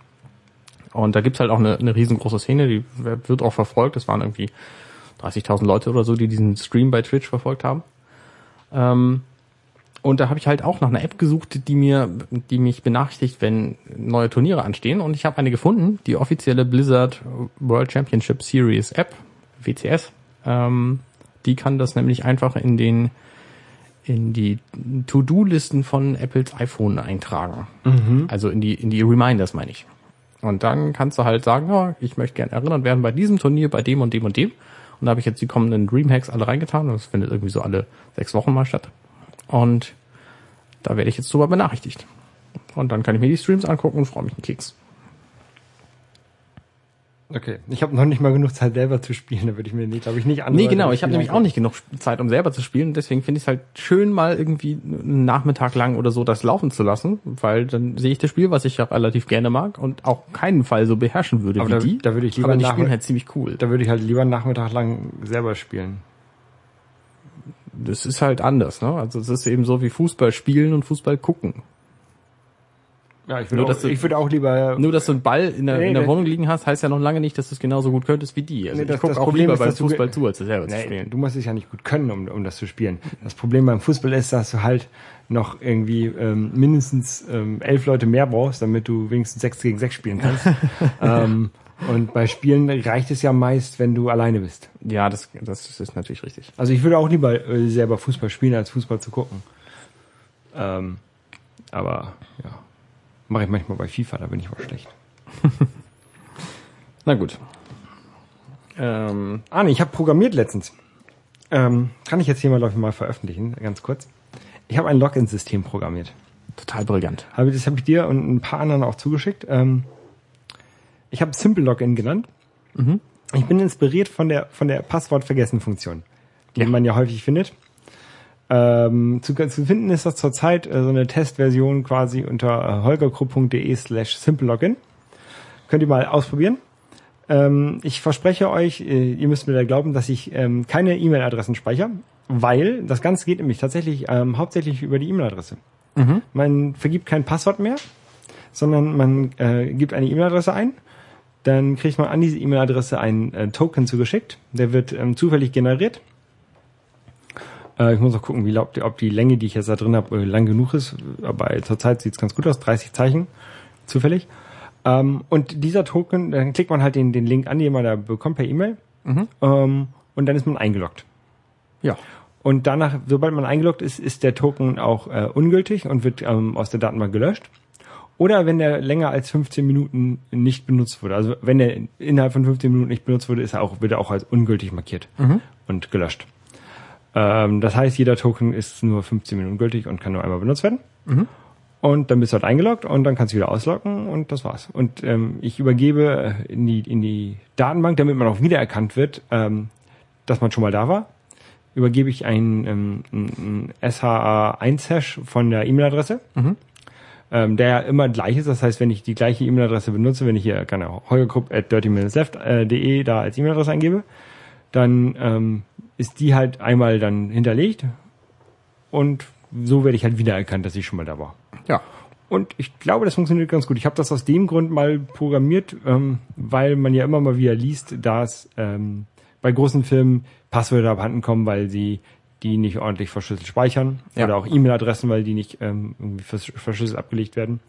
Und da gibt's halt auch eine, eine riesengroße Szene, die wird auch verfolgt. Das waren irgendwie 30.000 Leute oder so, die diesen Stream bei Twitch verfolgt haben. Ähm, und da habe ich halt auch nach einer App gesucht, die mir, die mich benachrichtigt, wenn neue Turniere anstehen. Und ich habe eine gefunden, die offizielle Blizzard World Championship Series App, WCS. Ähm, die kann das nämlich einfach in den in die To-Do-Listen von Apples iPhone eintragen. Also in die in die Reminders meine ich. Und dann kannst du halt sagen, ja, ich möchte gerne erinnert werden bei diesem Turnier, bei dem und dem und dem. Und da habe ich jetzt die kommenden Dreamhacks alle reingetan. Das findet irgendwie so alle sechs Wochen mal statt. Und da werde ich jetzt drüber benachrichtigt. Und dann kann ich mir die Streams angucken und freue mich einen Keks. Okay. Ich habe noch nicht mal genug Zeit selber zu spielen, da würde ich mir, glaube ich, nicht an. Nee, genau. Ich habe nämlich auch nicht genug Zeit, um selber zu spielen. Deswegen finde ich es halt schön, mal irgendwie einen Nachmittag lang oder so das laufen zu lassen, weil dann sehe ich das Spiel, was ich ja relativ gerne mag und auch keinen Fall so beherrschen würde Aber wie da- die. da würde ich lieber Aber die spielen halt ziemlich cool. Da würde ich halt lieber einen Nachmittag lang selber spielen. Das ist halt anders, ne? Also es ist eben so wie Fußball spielen und Fußball gucken. Ja, ich würde, Nur, auch, du- ich würde auch lieber. Nur, dass du einen Ball in der, Nee, in der das- Wohnung liegen hast, heißt ja noch lange nicht, dass du es genauso gut könntest wie die. Also Nee, ich das- guck das auch Problem lieber ist, beim Fußball zu, als es selber zu Nee, spielen. du musst es ja nicht gut können, um, um das zu spielen. Das Problem beim Fußball ist, dass du halt noch irgendwie ähm, mindestens ähm, elf Leute mehr brauchst, damit du wenigstens sechs gegen sechs spielen kannst. (laughs) ähm, und bei Spielen reicht es ja meist, wenn du alleine bist. Ja, das, das ist natürlich richtig. Also ich würde auch lieber äh, selber Fußball spielen, als Fußball zu gucken. Ähm, aber ja, mache ich manchmal bei FIFA, da bin ich mal schlecht. (laughs) Na gut. Ähm, Ah, nee, ich habe programmiert letztens. Ähm, kann ich jetzt hier mal, ich, mal veröffentlichen, ganz kurz. Ich habe ein Login-System programmiert. total brillant. Habe, das habe ich dir und ein paar anderen auch zugeschickt. Ähm, ich habe Simple Login genannt. Ich bin inspiriert von der, von der Passwort-Vergessen-Funktion, die Ja. man ja häufig findet. Ähm, zu, zu finden ist das zurzeit äh, so eine Testversion quasi unter äh, holgergrupp.de slash simplelogin. Könnt ihr mal ausprobieren. Ähm, ich verspreche euch, äh, ihr müsst mir da glauben, dass ich ähm, keine E-Mail-Adressen speichere, weil das Ganze geht nämlich tatsächlich ähm, hauptsächlich über die E-Mail-Adresse. Man vergibt kein Passwort mehr, sondern man äh, gibt eine E-Mail-Adresse ein. Dann kriegt man an diese E-Mail-Adresse einen äh, Token zugeschickt. Der wird ähm, zufällig generiert. Äh, ich muss auch gucken, wie laut, ob die Länge, die ich jetzt da drin habe, äh, lang genug ist. Aber zurzeit sieht es ganz gut aus. 30 Zeichen, zufällig. Ähm, und dieser Token, dann klickt man halt den, den Link an, den man da bekommt per E-Mail. Ähm, und dann ist man eingeloggt. Ja. Und danach, sobald man eingeloggt ist, ist der Token auch äh, ungültig und wird ähm, aus der Datenbank gelöscht. Oder wenn der länger als 15 Minuten nicht benutzt wurde. Also wenn der innerhalb von 15 Minuten nicht benutzt wurde, ist er auch, wird er auch als ungültig markiert und gelöscht. Ähm, das heißt, jeder Token ist nur 15 Minuten gültig und kann nur einmal benutzt werden. Und dann bist du halt eingeloggt und dann kannst du wieder ausloggen und das war's. Und ähm, ich übergebe äh, in die, in die Datenbank, damit man auch wiedererkannt wird, ähm, dass man schon mal da war, übergebe ich einen, ähm, einen SHA-1-Hash von der E-Mail-Adresse, ähm, der ja immer gleich ist. Das heißt, wenn ich die gleiche E-Mail-Adresse benutze, wenn ich hier keine holgergrupp at dirtyminutesLeft.de da als E-Mail-Adresse eingebe, dann ähm, ist die halt einmal dann hinterlegt und so werde ich halt wiedererkannt, dass ich schon mal da war. Ja. Und ich glaube, das funktioniert ganz gut. Ich habe das aus dem Grund mal programmiert, ähm, weil man ja immer mal wieder liest, dass ähm, bei großen Firmen Passwörter abhanden kommen, weil sie die nicht ordentlich verschlüsselt speichern. Ja. Oder auch E-Mail-Adressen, weil die nicht ähm, irgendwie vers- verschlüsselt abgelegt werden.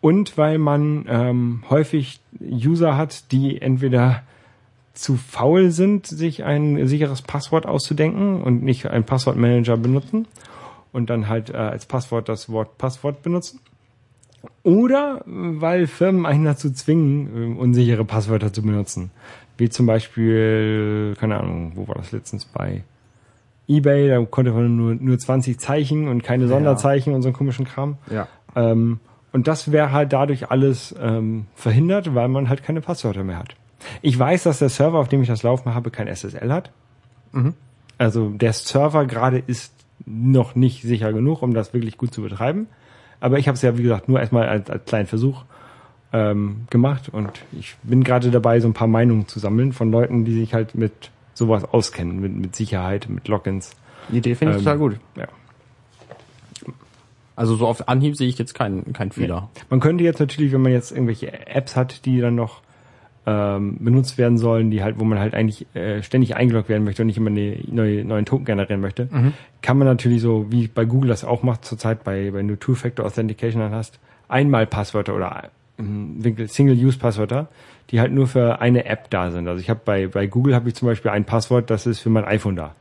Und weil man ähm, häufig User hat, die entweder zu faul sind, sich ein sicheres Passwort auszudenken und nicht einen Passwortmanager benutzen und dann halt äh, als Passwort das Wort Passwort benutzen. Oder äh, weil Firmen einen dazu zwingen, äh, unsichere Passwörter zu benutzen. Wie zum Beispiel, keine Ahnung, wo war das letztens bei eBay, da konnte man nur, nur 20 Zeichen und keine Sonderzeichen und so einen komischen Kram. Ja. Ähm, und das wäre halt dadurch alles ähm, verhindert, weil man halt keine Passwörter mehr hat. Ich weiß, dass der Server, auf dem ich das laufen habe, kein SSL hat. Also der Server gerade ist noch nicht sicher genug, um das wirklich gut zu betreiben. Aber ich habe es ja, wie gesagt, nur erstmal als, als kleinen Versuch ähm, gemacht und ich bin gerade dabei, so ein paar Meinungen zu sammeln von Leuten, die sich halt mit sowas auskennen, mit, mit Sicherheit, mit Logins. Die Idee finde ich Ähm, total gut. Ja. Also so auf Anhieb sehe ich jetzt keinen keinen Fehler. Man könnte jetzt natürlich, wenn man jetzt irgendwelche Apps hat, die dann noch ähm, benutzt werden sollen, die halt, wo man halt eigentlich äh, ständig eingeloggt werden möchte und nicht immer eine neue, neuen Token generieren möchte, kann man natürlich so, wie bei Google das auch macht zurzeit, bei, wenn du Two-Factor Authentication dann hast, einmal Passwörter oder ähm, Single-Use-Passwörter, die halt nur für eine App da sind. Also ich habe bei, bei Google habe ich zum Beispiel ein Passwort, das ist für mein iPhone da.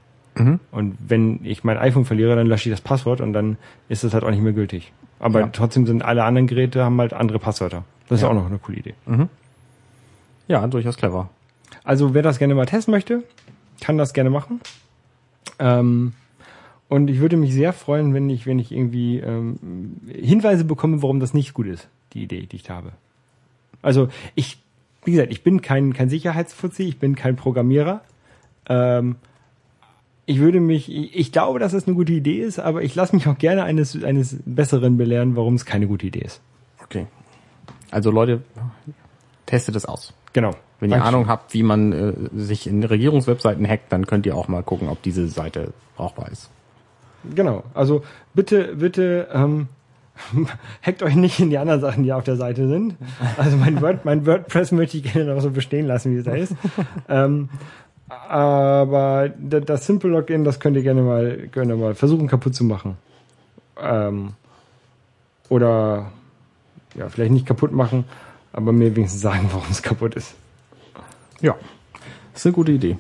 Und wenn ich mein iPhone verliere, dann lösche ich das Passwort und dann ist es halt auch nicht mehr gültig. Aber Ja. trotzdem sind alle anderen Geräte haben halt andere Passwörter. Das ist Ja. auch noch eine coole Idee. Ja, durchaus clever. Also wer das gerne mal testen möchte, kann das gerne machen. Ähm, und ich würde mich sehr freuen, wenn ich, wenn ich irgendwie ähm, Hinweise bekomme, warum das nicht gut ist, die Idee, die ich da habe. Also ich, wie gesagt, ich bin kein, kein Sicherheitsfuzzi, ich bin kein Programmierer. Ähm, ich würde mich, ich, glaube, dass es eine gute Idee ist, aber ich lasse mich auch gerne eines, eines Besseren belehren, warum es keine gute Idee ist. Okay. Also Leute, testet es aus. Genau. Wenn ihr Dankeschön. Ahnung habt, wie man äh, sich in Regierungswebseiten hackt, dann könnt ihr auch mal gucken, ob diese Seite brauchbar ist. Genau. Also bitte, bitte ähm, (laughs) hackt euch nicht in die anderen Sachen, die auf der Seite sind. Also mein, Word, mein WordPress möchte ich gerne noch so bestehen lassen, wie es da ist. ähm, aber da- das Simple Login, das könnt ihr gerne mal, könnt ihr mal versuchen kaputt zu machen. Ähm, oder ja, vielleicht nicht kaputt machen, aber mir wenigstens sagen, warum es kaputt ist. Ja. Ist eine gute Idee.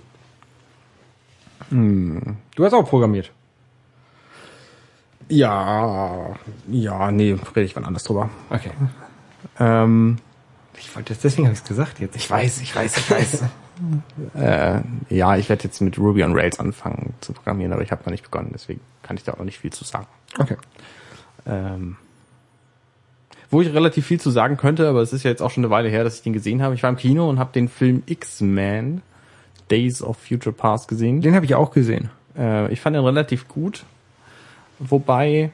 Du hast auch programmiert. Ja, ja, nee, rede ich wann anders drüber. Okay. Ähm, Ich wollte das, deswegen habe ich es gesagt jetzt. ich weiß, ich weiß, ich weiß. (laughs) äh, ja, ich werde jetzt mit Ruby on Rails anfangen zu programmieren, aber ich habe noch nicht begonnen, deswegen kann ich da auch nicht viel zu sagen. Okay. Ähm, wo ich relativ viel zu sagen könnte, aber es ist ja jetzt auch schon eine Weile her, dass ich den gesehen habe. Ich war im Kino und habe den Film X-Men Days of Future Past gesehen. Den habe ich auch gesehen. Äh, ich fand ihn relativ gut, wobei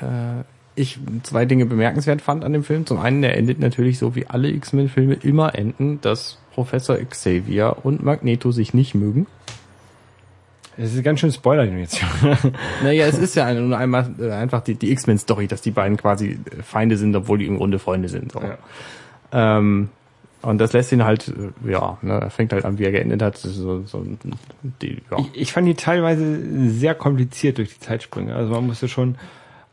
äh, ich zwei Dinge bemerkenswert fand an dem Film. Zum einen, er endet natürlich so, wie alle X-Men-Filme immer enden, dass Professor Xavier und Magneto sich nicht mögen. Das ist ganz schön Spoiler, den jetzt. (laughs) Naja, es ist ja eine, nur einmal äh, einfach die, die X-Men-Story, dass die beiden quasi äh, Feinde sind, obwohl die im Grunde Freunde sind. So. Ja. Ähm, und das lässt ihn halt, äh, ja, ne, fängt halt an, wie er geendet hat. So, so die, ja. Ich, ich fand die teilweise sehr kompliziert durch die Zeitsprünge. Also man musste schon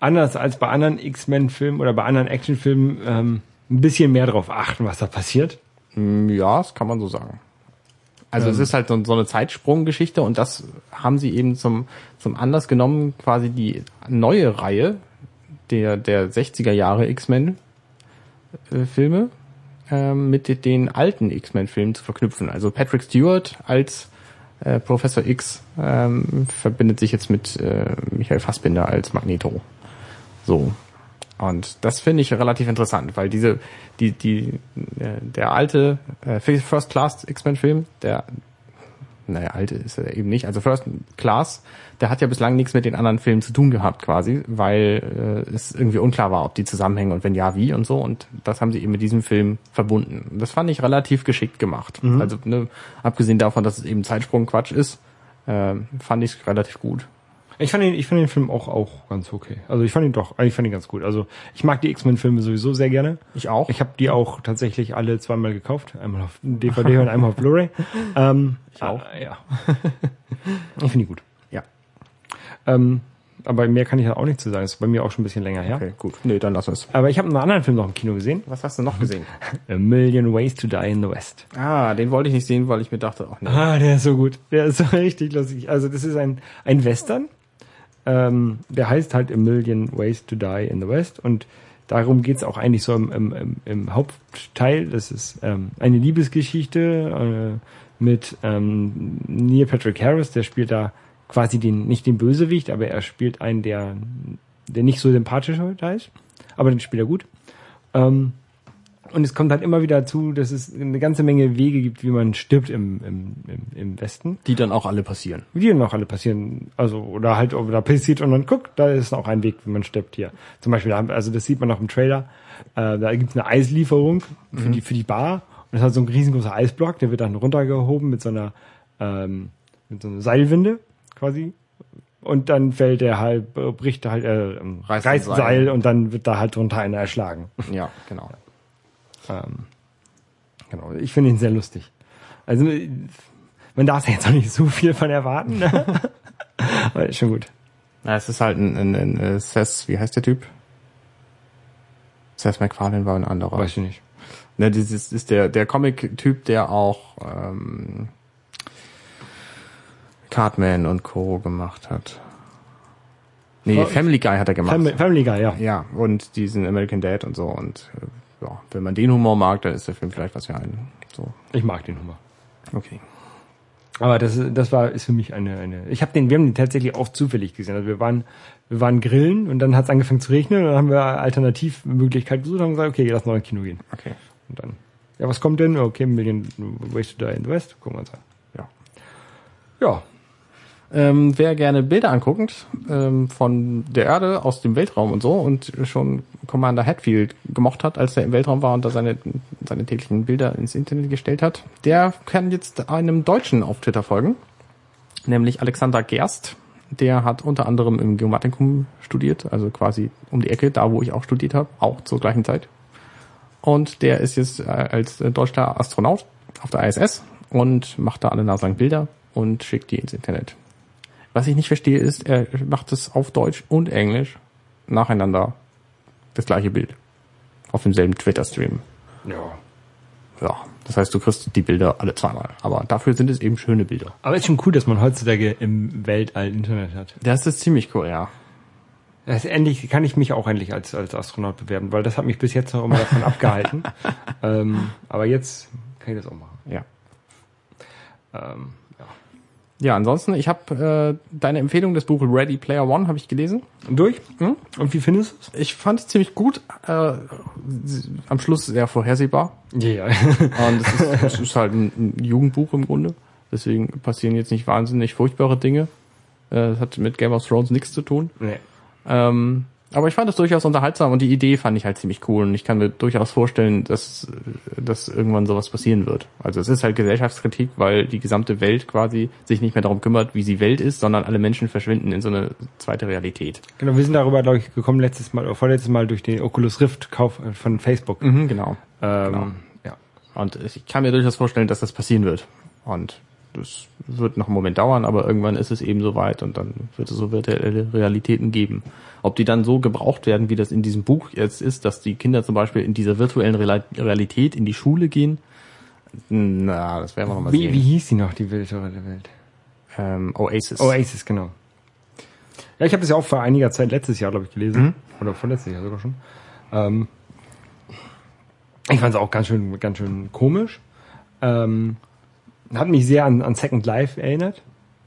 anders als bei anderen X-Men-Filmen oder bei anderen Actionfilmen ähm, ein bisschen mehr darauf achten, was da passiert. Mm, Ja, das kann man so sagen. Also es ist halt so, so eine Zeitsprunggeschichte und das haben sie eben zum, zum Anlass genommen, quasi die neue Reihe der, der 60er Jahre X-Men-Filme ähm, mit den alten X-Men-Filmen zu verknüpfen. Also Patrick Stewart als äh, Professor X ähm, verbindet sich jetzt mit äh, Michael Fassbinder als Magneto. So. Und das finde ich relativ interessant, weil diese, die, die, äh, der alte äh, First Class X-Men-Film, der, naja, alte ist er eben nicht, also First Class, der hat ja bislang nichts mit den anderen Filmen zu tun gehabt quasi, weil äh, es irgendwie unklar war, ob die zusammenhängen und wenn ja, wie und so. Und das haben sie eben mit diesem Film verbunden. Und das fand ich relativ geschickt gemacht. Also ne, abgesehen davon, dass es eben Zeitsprung-Quatsch ist, äh, fand ich es relativ gut. Ich fand den, ich fand den Film auch, auch ganz okay. Also ich fand ihn doch, ich fand ihn ganz gut. Also ich mag die X-Men-Filme sowieso sehr gerne. Ich auch. Ich habe die auch tatsächlich alle zweimal gekauft. Einmal auf DVD und einmal auf Blu-ray. (laughs) Ähm, Ich auch. äh, ja. (laughs) ich finde die gut. ja. Ähm, aber mehr kann ich da auch nicht zu sagen. Das ist bei mir auch schon ein bisschen länger her. Okay, gut. Nee, dann lass es. Aber ich habe einen anderen Film noch im Kino gesehen. Was hast du noch gesehen? (laughs) A Million Ways to Die in the West. Ah, den wollte ich nicht sehen, weil ich mir dachte, ach nee. Ah, der ist so gut. Der ist so richtig lustig. Also das ist ein, ein Western. Ähm, der heißt halt A Million Ways to Die in the West. Und darum geht's auch eigentlich so im, im, im, Hauptteil. Das ist ähm, eine Liebesgeschichte äh, mit ähm, Neil Patrick Harris. Der spielt da quasi den, nicht den Bösewicht, aber er spielt einen, der, der nicht so sympathisch da ist. Aber den spielt er gut. Ähm, und es kommt halt immer wieder dazu, dass es eine ganze Menge Wege gibt, wie man stirbt im, im, im, im Westen. Die dann auch alle passieren. Die dann auch alle passieren. Also, oder halt, da passiert und dann guckt, da ist auch ein Weg, wie man stirbt hier. Zum Beispiel, also das sieht man auch im Trailer, äh, da gibt's eine Eislieferung für, die, für die Bar. Und es hat so ein riesengroßer Eisblock, der wird dann runtergehoben mit so einer, ähm, mit so einer Seilwinde quasi. Und dann fällt der halt, bricht er halt, äh, Reißt ein. Seil und dann wird da halt drunter einer erschlagen. Ja, genau. Ähm, genau, ich finde ihn sehr lustig. Also man darf da jetzt auch nicht so viel von erwarten. Ne? (laughs) Aber ist schon gut. Ja, es ist halt ein, ein, ein äh, Seth, wie heißt der Typ? Seth MacFarlane war ein anderer. Weiß ich nicht. Ne, dieses ist der, der Comic-Typ, der auch ähm, Cartman und Co. gemacht hat. Nee, Family Guy hat er gemacht. Family, Family Guy, ja. ja, und diesen American Dad und so. Und äh, ja, wenn man den Humor mag, dann ist der Film vielleicht was für einen. So, Ich mag den Humor. okay. Aber das, das war ist für mich eine eine. Ich habe den, wir haben den tatsächlich auch zufällig gesehen. Also wir waren wir waren grillen und dann hat es angefangen zu regnen und dann haben wir Alternativmöglichkeit gesucht und haben gesagt, okay, lass noch ins Kino gehen. Okay. Und dann, ja, was kommt denn? Okay, Million Ways to Die in the West. Gucken wir uns an. Ja. Ja, Ähm, wer gerne Bilder anguckt ähm, von der Erde aus dem Weltraum und so und schon Commander Hatfield gemocht hat, als er im Weltraum war und da seine, seine täglichen Bilder ins Internet gestellt hat, der kann jetzt einem Deutschen auf Twitter folgen, nämlich Alexander Gerst. Der hat unter anderem im Geomatikum studiert, also quasi um die Ecke, da wo ich auch studiert habe, auch zur gleichen Zeit. Und der ist jetzt äh, als deutscher Astronaut auf der ISS und macht da alle Nase Bilder und schickt die ins Internet. Was ich nicht verstehe, ist, er macht es auf Deutsch und Englisch nacheinander das gleiche Bild. Auf demselben Twitter-Stream. Ja. Ja, das heißt, du kriegst die Bilder alle zweimal. Aber dafür sind es eben schöne Bilder. Aber ist schon cool, dass man heutzutage im Weltall Internet hat. Das ist ziemlich cool, ja. Das endlich kann ich mich auch endlich als als Astronaut bewerben, weil das hat mich bis jetzt noch immer davon abgehalten. (laughs) Ähm, aber jetzt kann ich das auch machen. Ja. Ähm, ja. Ansonsten, ich habe äh, deine Empfehlung des Buches Ready Player One habe ich gelesen. Durch? Hm? Und wie findest du es? Ich fand es ziemlich gut. Äh, am Schluss sehr vorhersehbar. Ja, ja. (laughs) Und es ist, es ist halt ein, ein Jugendbuch im Grunde. Deswegen passieren jetzt nicht wahnsinnig furchtbare Dinge. Äh, Das hat mit Game of Thrones nichts zu tun. nee. Ähm, aber ich fand es durchaus unterhaltsam und die Idee fand ich halt ziemlich cool und ich kann mir durchaus vorstellen, dass, dass irgendwann sowas passieren wird. Also es ist halt Gesellschaftskritik, weil die gesamte Welt quasi sich nicht mehr darum kümmert, wie sie Welt ist, sondern alle Menschen verschwinden in so eine zweite Realität. Genau, wir sind darüber, glaube ich, gekommen letztes Mal, oder vorletztes Mal durch den Oculus Rift Kauf äh, von Facebook. Mhm, genau. Ähm, genau. Ja. Und ich kann mir durchaus vorstellen, dass das passieren wird. Und das wird noch einen Moment dauern, aber irgendwann ist es eben soweit und dann wird es so virtuelle Realitäten geben. Ob die dann so gebraucht werden, wie das in diesem Buch jetzt ist, dass die Kinder zum Beispiel in dieser virtuellen Real- Realität in die Schule gehen, na, das werden wir noch mal Wie, sehen. wie hieß die noch, die virtuelle Welt? Ähm, Oasis. Oasis, genau. Ja, ich habe das ja auch vor einiger Zeit, letztes Jahr, glaube ich, gelesen. Oder vorletztes Jahr sogar schon. Ähm, ich fand es auch ganz schön, ganz schön komisch. Ähm, hat mich sehr an, an Second Life erinnert.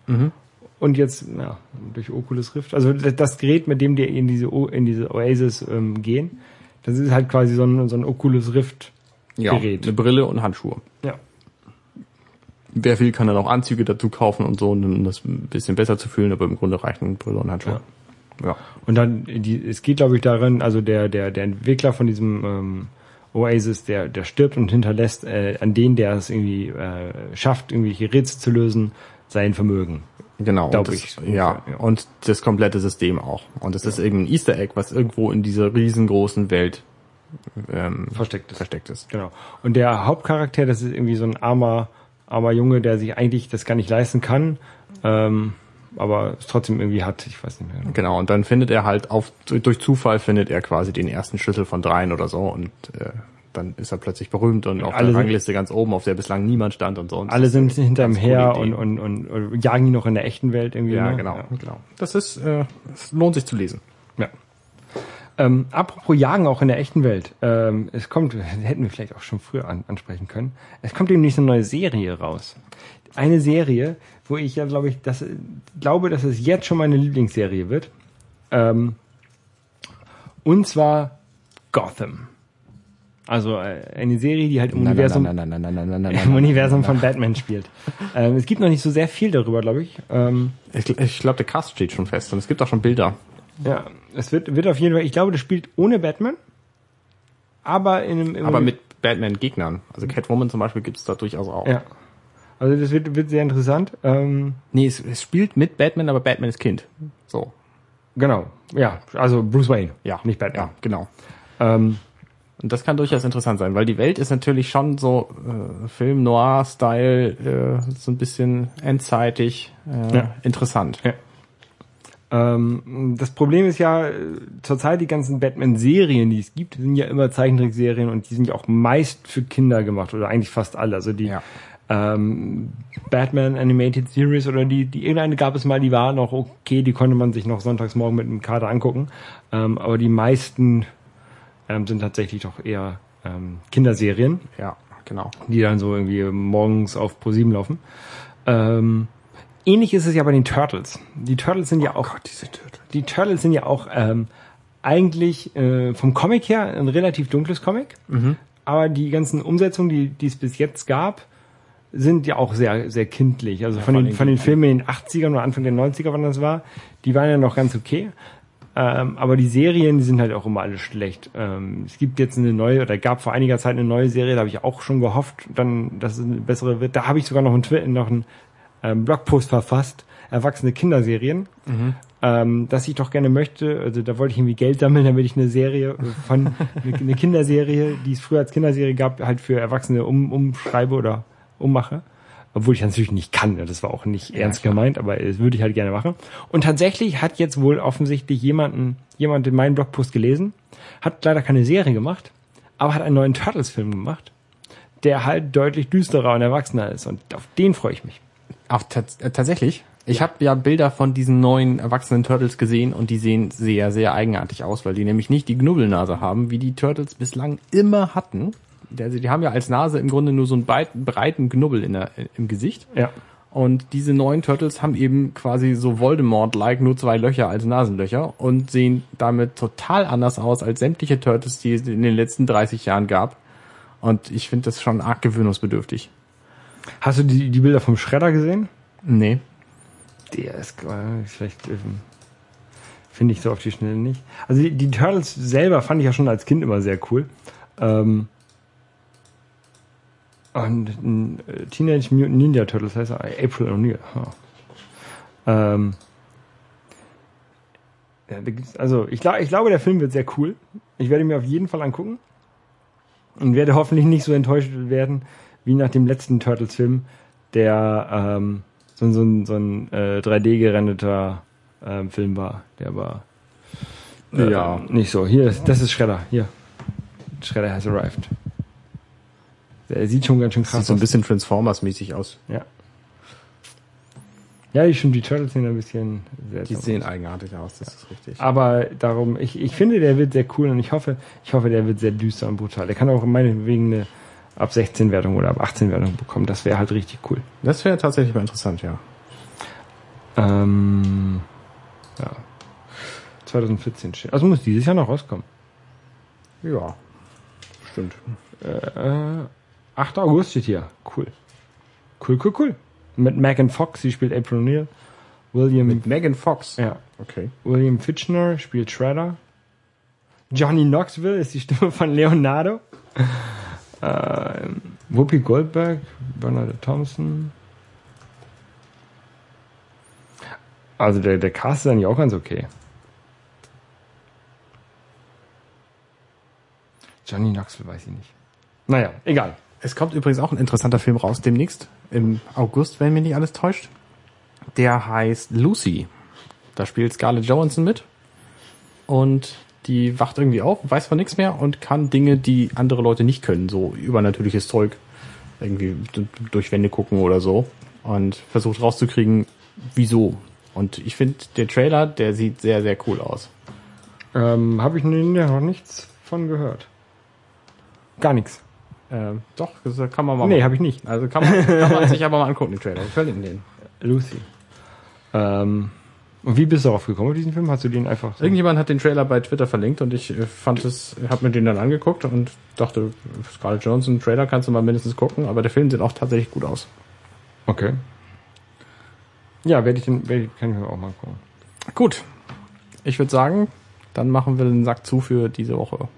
Mhm. Und jetzt, ja, durch Oculus Rift. Also das Gerät, mit dem die in diese, O- in diese Oasis ähm, gehen, das ist halt quasi so ein, so ein Oculus Rift ja, Gerät. eine Brille und Handschuhe. Ja. Wer will, kann dann auch Anzüge dazu kaufen und so, um das ein bisschen besser zu fühlen, aber im Grunde reichen Brille und Handschuhe. Ja. Und dann, die, es geht, glaube ich, darin, also der, der, der Entwickler von diesem ähm, Oasis, der, der stirbt und hinterlässt äh, an den, der es irgendwie äh, schafft, irgendwelche Rätsel zu lösen, sein Vermögen. Genau, und Glaub das, ich, ja, ungefähr, ja. und das komplette System auch. Und es ist eben ein Easter Egg, was irgendwo in dieser riesengroßen Welt ähm, Versteckt ist. versteckt ist. Genau. Und der Hauptcharakter, das ist irgendwie so ein armer, armer Junge, der sich eigentlich das gar nicht leisten kann, ähm, aber es trotzdem irgendwie hat. Ich weiß nicht mehr. genau. Genau, und dann findet er halt auf, durch Zufall findet er quasi den ersten Schlüssel von dreien oder so und äh, dann ist er plötzlich berühmt und auf alle der Rangliste ganz oben, auf der bislang niemand stand und so. Und Alle das sind hinter ihm her und, und, und, und jagen ihn noch in der echten Welt irgendwie. ja, ne? genau, genau. Das ist, äh, es lohnt sich zu lesen. Ja. Ähm, apropos Jagen auch in der echten Welt. Ähm, es kommt, (laughs) hätten wir vielleicht auch schon früher an, ansprechen können. Es kommt demnächst eine neue Serie raus. Eine Serie, wo ich ja glaube ich, das, glaube, dass es jetzt schon meine Lieblingsserie wird. Ähm, und zwar Gotham. Also äh, eine Serie, die halt im Universum, im Universum von Batman spielt. Ähm, es gibt noch nicht so sehr viel darüber, glaube ich. Ähm, Ich, ich glaube, der Cast steht schon fest und es gibt auch schon Bilder. Ja, es wird, wird auf jeden Fall, ich glaube, das spielt ohne Batman, aber in einem, Aber mit Batman-Gegnern. Also Catwoman zum Beispiel gibt's da durchaus auch. ja. Also das wird, wird sehr interessant. Ähm, Nee, es, es spielt mit Batman, aber Batman ist Kind. So. genau, ja, also Bruce Wayne, Ja. nicht Batman. Ja, genau. Ähm, Und das kann durchaus interessant sein, weil die Welt ist natürlich schon so äh, Film Noir-Style, äh, so ein bisschen endzeitig, äh, Ja. interessant. ja. Ähm, das Problem ist ja, äh, zurzeit die ganzen Batman-Serien, die es gibt, sind ja immer Zeichentrickserien und die sind ja auch meist für Kinder gemacht oder eigentlich fast alle. Also die Ja. ähm, Batman Animated Series oder die, die irgendeine gab es mal, die war noch okay, die konnte man sich noch sonntags morgen mit einem Kader angucken. Ähm, aber die meisten ähm, sind tatsächlich doch eher ähm, Kinderserien, Ja, genau. die dann so irgendwie morgens auf Pro7 laufen. Ähm, ähnlich ist es ja bei den Turtles. Die Turtles sind ja auch diese Turtle. die Turtles sind ja auch ähm, eigentlich äh, vom Comic her ein relativ dunkles Comic, aber die ganzen Umsetzungen, die, die es bis jetzt gab, sind ja auch sehr, sehr kindlich. Also von, vor den, von den Filmen in den 80ern oder Anfang der 90er, wann das war, die waren ja noch ganz okay. Ähm, aber die Serien, die sind halt auch immer alle schlecht. Ähm, es gibt jetzt eine neue, oder gab vor einiger Zeit eine neue Serie, da habe ich auch schon gehofft, dann, dass es eine bessere wird. Da habe ich sogar noch einen Twitter, noch einen ähm, Blogpost verfasst. erwachsene Kinderserien, ähm, dass ich doch gerne möchte, also da wollte ich irgendwie Geld sammeln, damit ich eine Serie von, (laughs) eine Kinderserie, die es früher als Kinderserie gab, halt für Erwachsene um, umschreibe oder ummache. Obwohl ich das natürlich nicht kann, ne? das war auch nicht ernst gemeint, aber das würde ich halt gerne machen. Und tatsächlich hat jetzt wohl offensichtlich jemanden, jemand in meinen Blogpost gelesen, hat leider keine Serie gemacht, aber hat einen neuen Turtles-Film gemacht, der halt deutlich düsterer und erwachsener ist. Und auf den freue ich mich. Auch äh, tatsächlich. Ich habe ja Bilder von diesen neuen erwachsenen Turtles gesehen und die sehen sehr, sehr eigenartig aus, weil die nämlich nicht die Knubbelnase haben, wie die Turtles bislang immer hatten. Die, also die haben ja als Nase im Grunde nur so einen breit- breiten Knubbel in der, im Gesicht. Ja. Und diese neuen Turtles haben eben quasi so Voldemort-like nur zwei Löcher als Nasenlöcher und sehen damit total anders aus als sämtliche Turtles, die es in den letzten 30 Jahren gab. Und ich finde das schon arg gewöhnungsbedürftig. Hast du die, die Bilder vom Schredder gesehen? Nee. Der ist äh, vielleicht ähm, finde ich so auf die Schnelle nicht. Also die, die Turtles selber fand ich ja schon als Kind immer sehr cool. Ähm, und äh, Teenage Mutant Ninja Turtles heißt er April O'Neil. Ha. Ähm, ja, also ich, glaub, ich glaube, der Film wird sehr cool. Ich werde ihn mir auf jeden Fall angucken und werde hoffentlich nicht so enttäuscht werden wie nach dem letzten Turtles-Film, der ähm, so, so ein, so ein äh, 3D gerendeter ähm, Film war. Der war äh, Ja. nicht so. Hier, das ist Shredder. Hier. Shredder has arrived. Der sieht schon ganz schön krass Sieht so ein aus. bisschen Transformers-mäßig aus. Ja. Ja, die schon die Turtles sehen ein bisschen Die seltsam sehen aus. eigenartig aus, das ist richtig. Aber darum, ich, ich finde, der wird sehr cool und ich hoffe, ich hoffe, der wird sehr düster und brutal. Der kann auch meinetwegen eine ab 16 Wertung oder ab 18 Wertung bekommen. Das wäre halt richtig cool. Das wäre tatsächlich mal interessant, ja. Ähm, ja. 2014 steht. Also muss dieses Jahr noch rauskommen. Ja. Stimmt. Äh, 8. August steht hier. Cool. Cool, cool, cool. Mit Megan Fox, sie spielt April O'Neil. William, Mit Megan Fox. ja, Okay. William Fitchner spielt Shredder. Johnny Knoxville ist die Stimme von Leonardo. Ähm, Whoopi Goldberg, Bernadette Thompson. Also der, der Cast ist eigentlich auch ganz okay. Johnny Knoxville weiß ich nicht. Naja, egal. Es kommt übrigens auch ein interessanter Film raus demnächst. Im August, wenn mich nicht alles täuscht. Der heißt Lucy. Da spielt Scarlett Johansson mit. Und die wacht irgendwie auf, weiß von nichts mehr und kann Dinge, die andere Leute nicht können. So übernatürliches Zeug. Irgendwie durch Wände gucken oder so. Und versucht rauszukriegen, wieso. Und ich finde, der Trailer, der sieht sehr, sehr cool aus. Ähm, Habe ich noch nichts von gehört. Gar nichts. Ähm, doch, das kann man mal Nee, machen. habe ich nicht. Also kann man, (laughs) kann man sich aber mal angucken, den Trailer. Wir verlinken den. Lucy. Ähm, und wie bist du darauf gekommen, auf diesen Film? Hast du den einfach so? Irgendjemand hat den Trailer bei Twitter verlinkt und ich äh, fand es, habe mir den dann angeguckt und dachte, Scarlett Johansson Trailer kannst du mal mindestens gucken, aber der Film sieht auch tatsächlich gut aus. Okay. Ja, werde ich den, werde ich, kann ich mir auch mal gucken. Gut. Ich würde sagen, dann machen wir den Sack zu für diese Woche.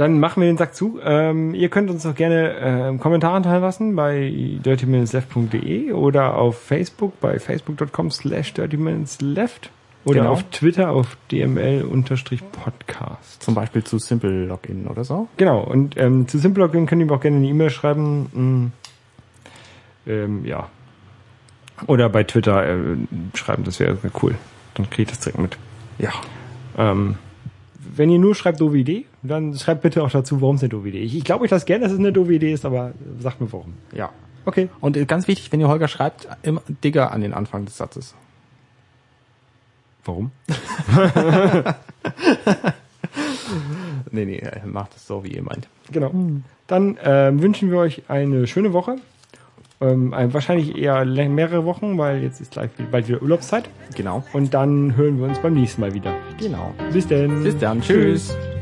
Dann machen wir den Sack zu. Ähm, ihr könnt uns doch gerne äh, Kommentare teillassen bei dirtyminutesleft.de oder auf Facebook bei facebook.com slash dirtyminutesleft oder Genau. auf Twitter auf dml-podcast. Zum Beispiel zu Simple Login oder so. Genau, und ähm, zu Simple Login könnt ihr mir auch gerne eine E-Mail schreiben. Mm, ähm, ja. Oder bei Twitter äh, schreiben, das wäre wär cool. Dann kriege ich das direkt mit. Ja. Ähm, wenn ihr nur schreibt doofe Idee, dann schreibt bitte auch dazu, warum es eine doofe Idee ist. Ich, ich glaube euch das gerne, dass es eine doofe Idee ist, aber sagt mir warum. Ja. Okay. Und äh, ganz wichtig, wenn ihr Holger schreibt, immer Digger an den Anfang des Satzes. Warum? (laughs) (laughs) Nee, nee, macht es so, wie ihr meint. Genau. Dann ähm, wünschen wir euch eine schöne Woche. Ähm, ein, wahrscheinlich eher mehrere Wochen, weil jetzt ist gleich bald wieder Urlaubszeit. Genau. Und dann hören wir uns beim nächsten Mal wieder. Genau. Bis denn. Bis dann. Tschüss. Dirty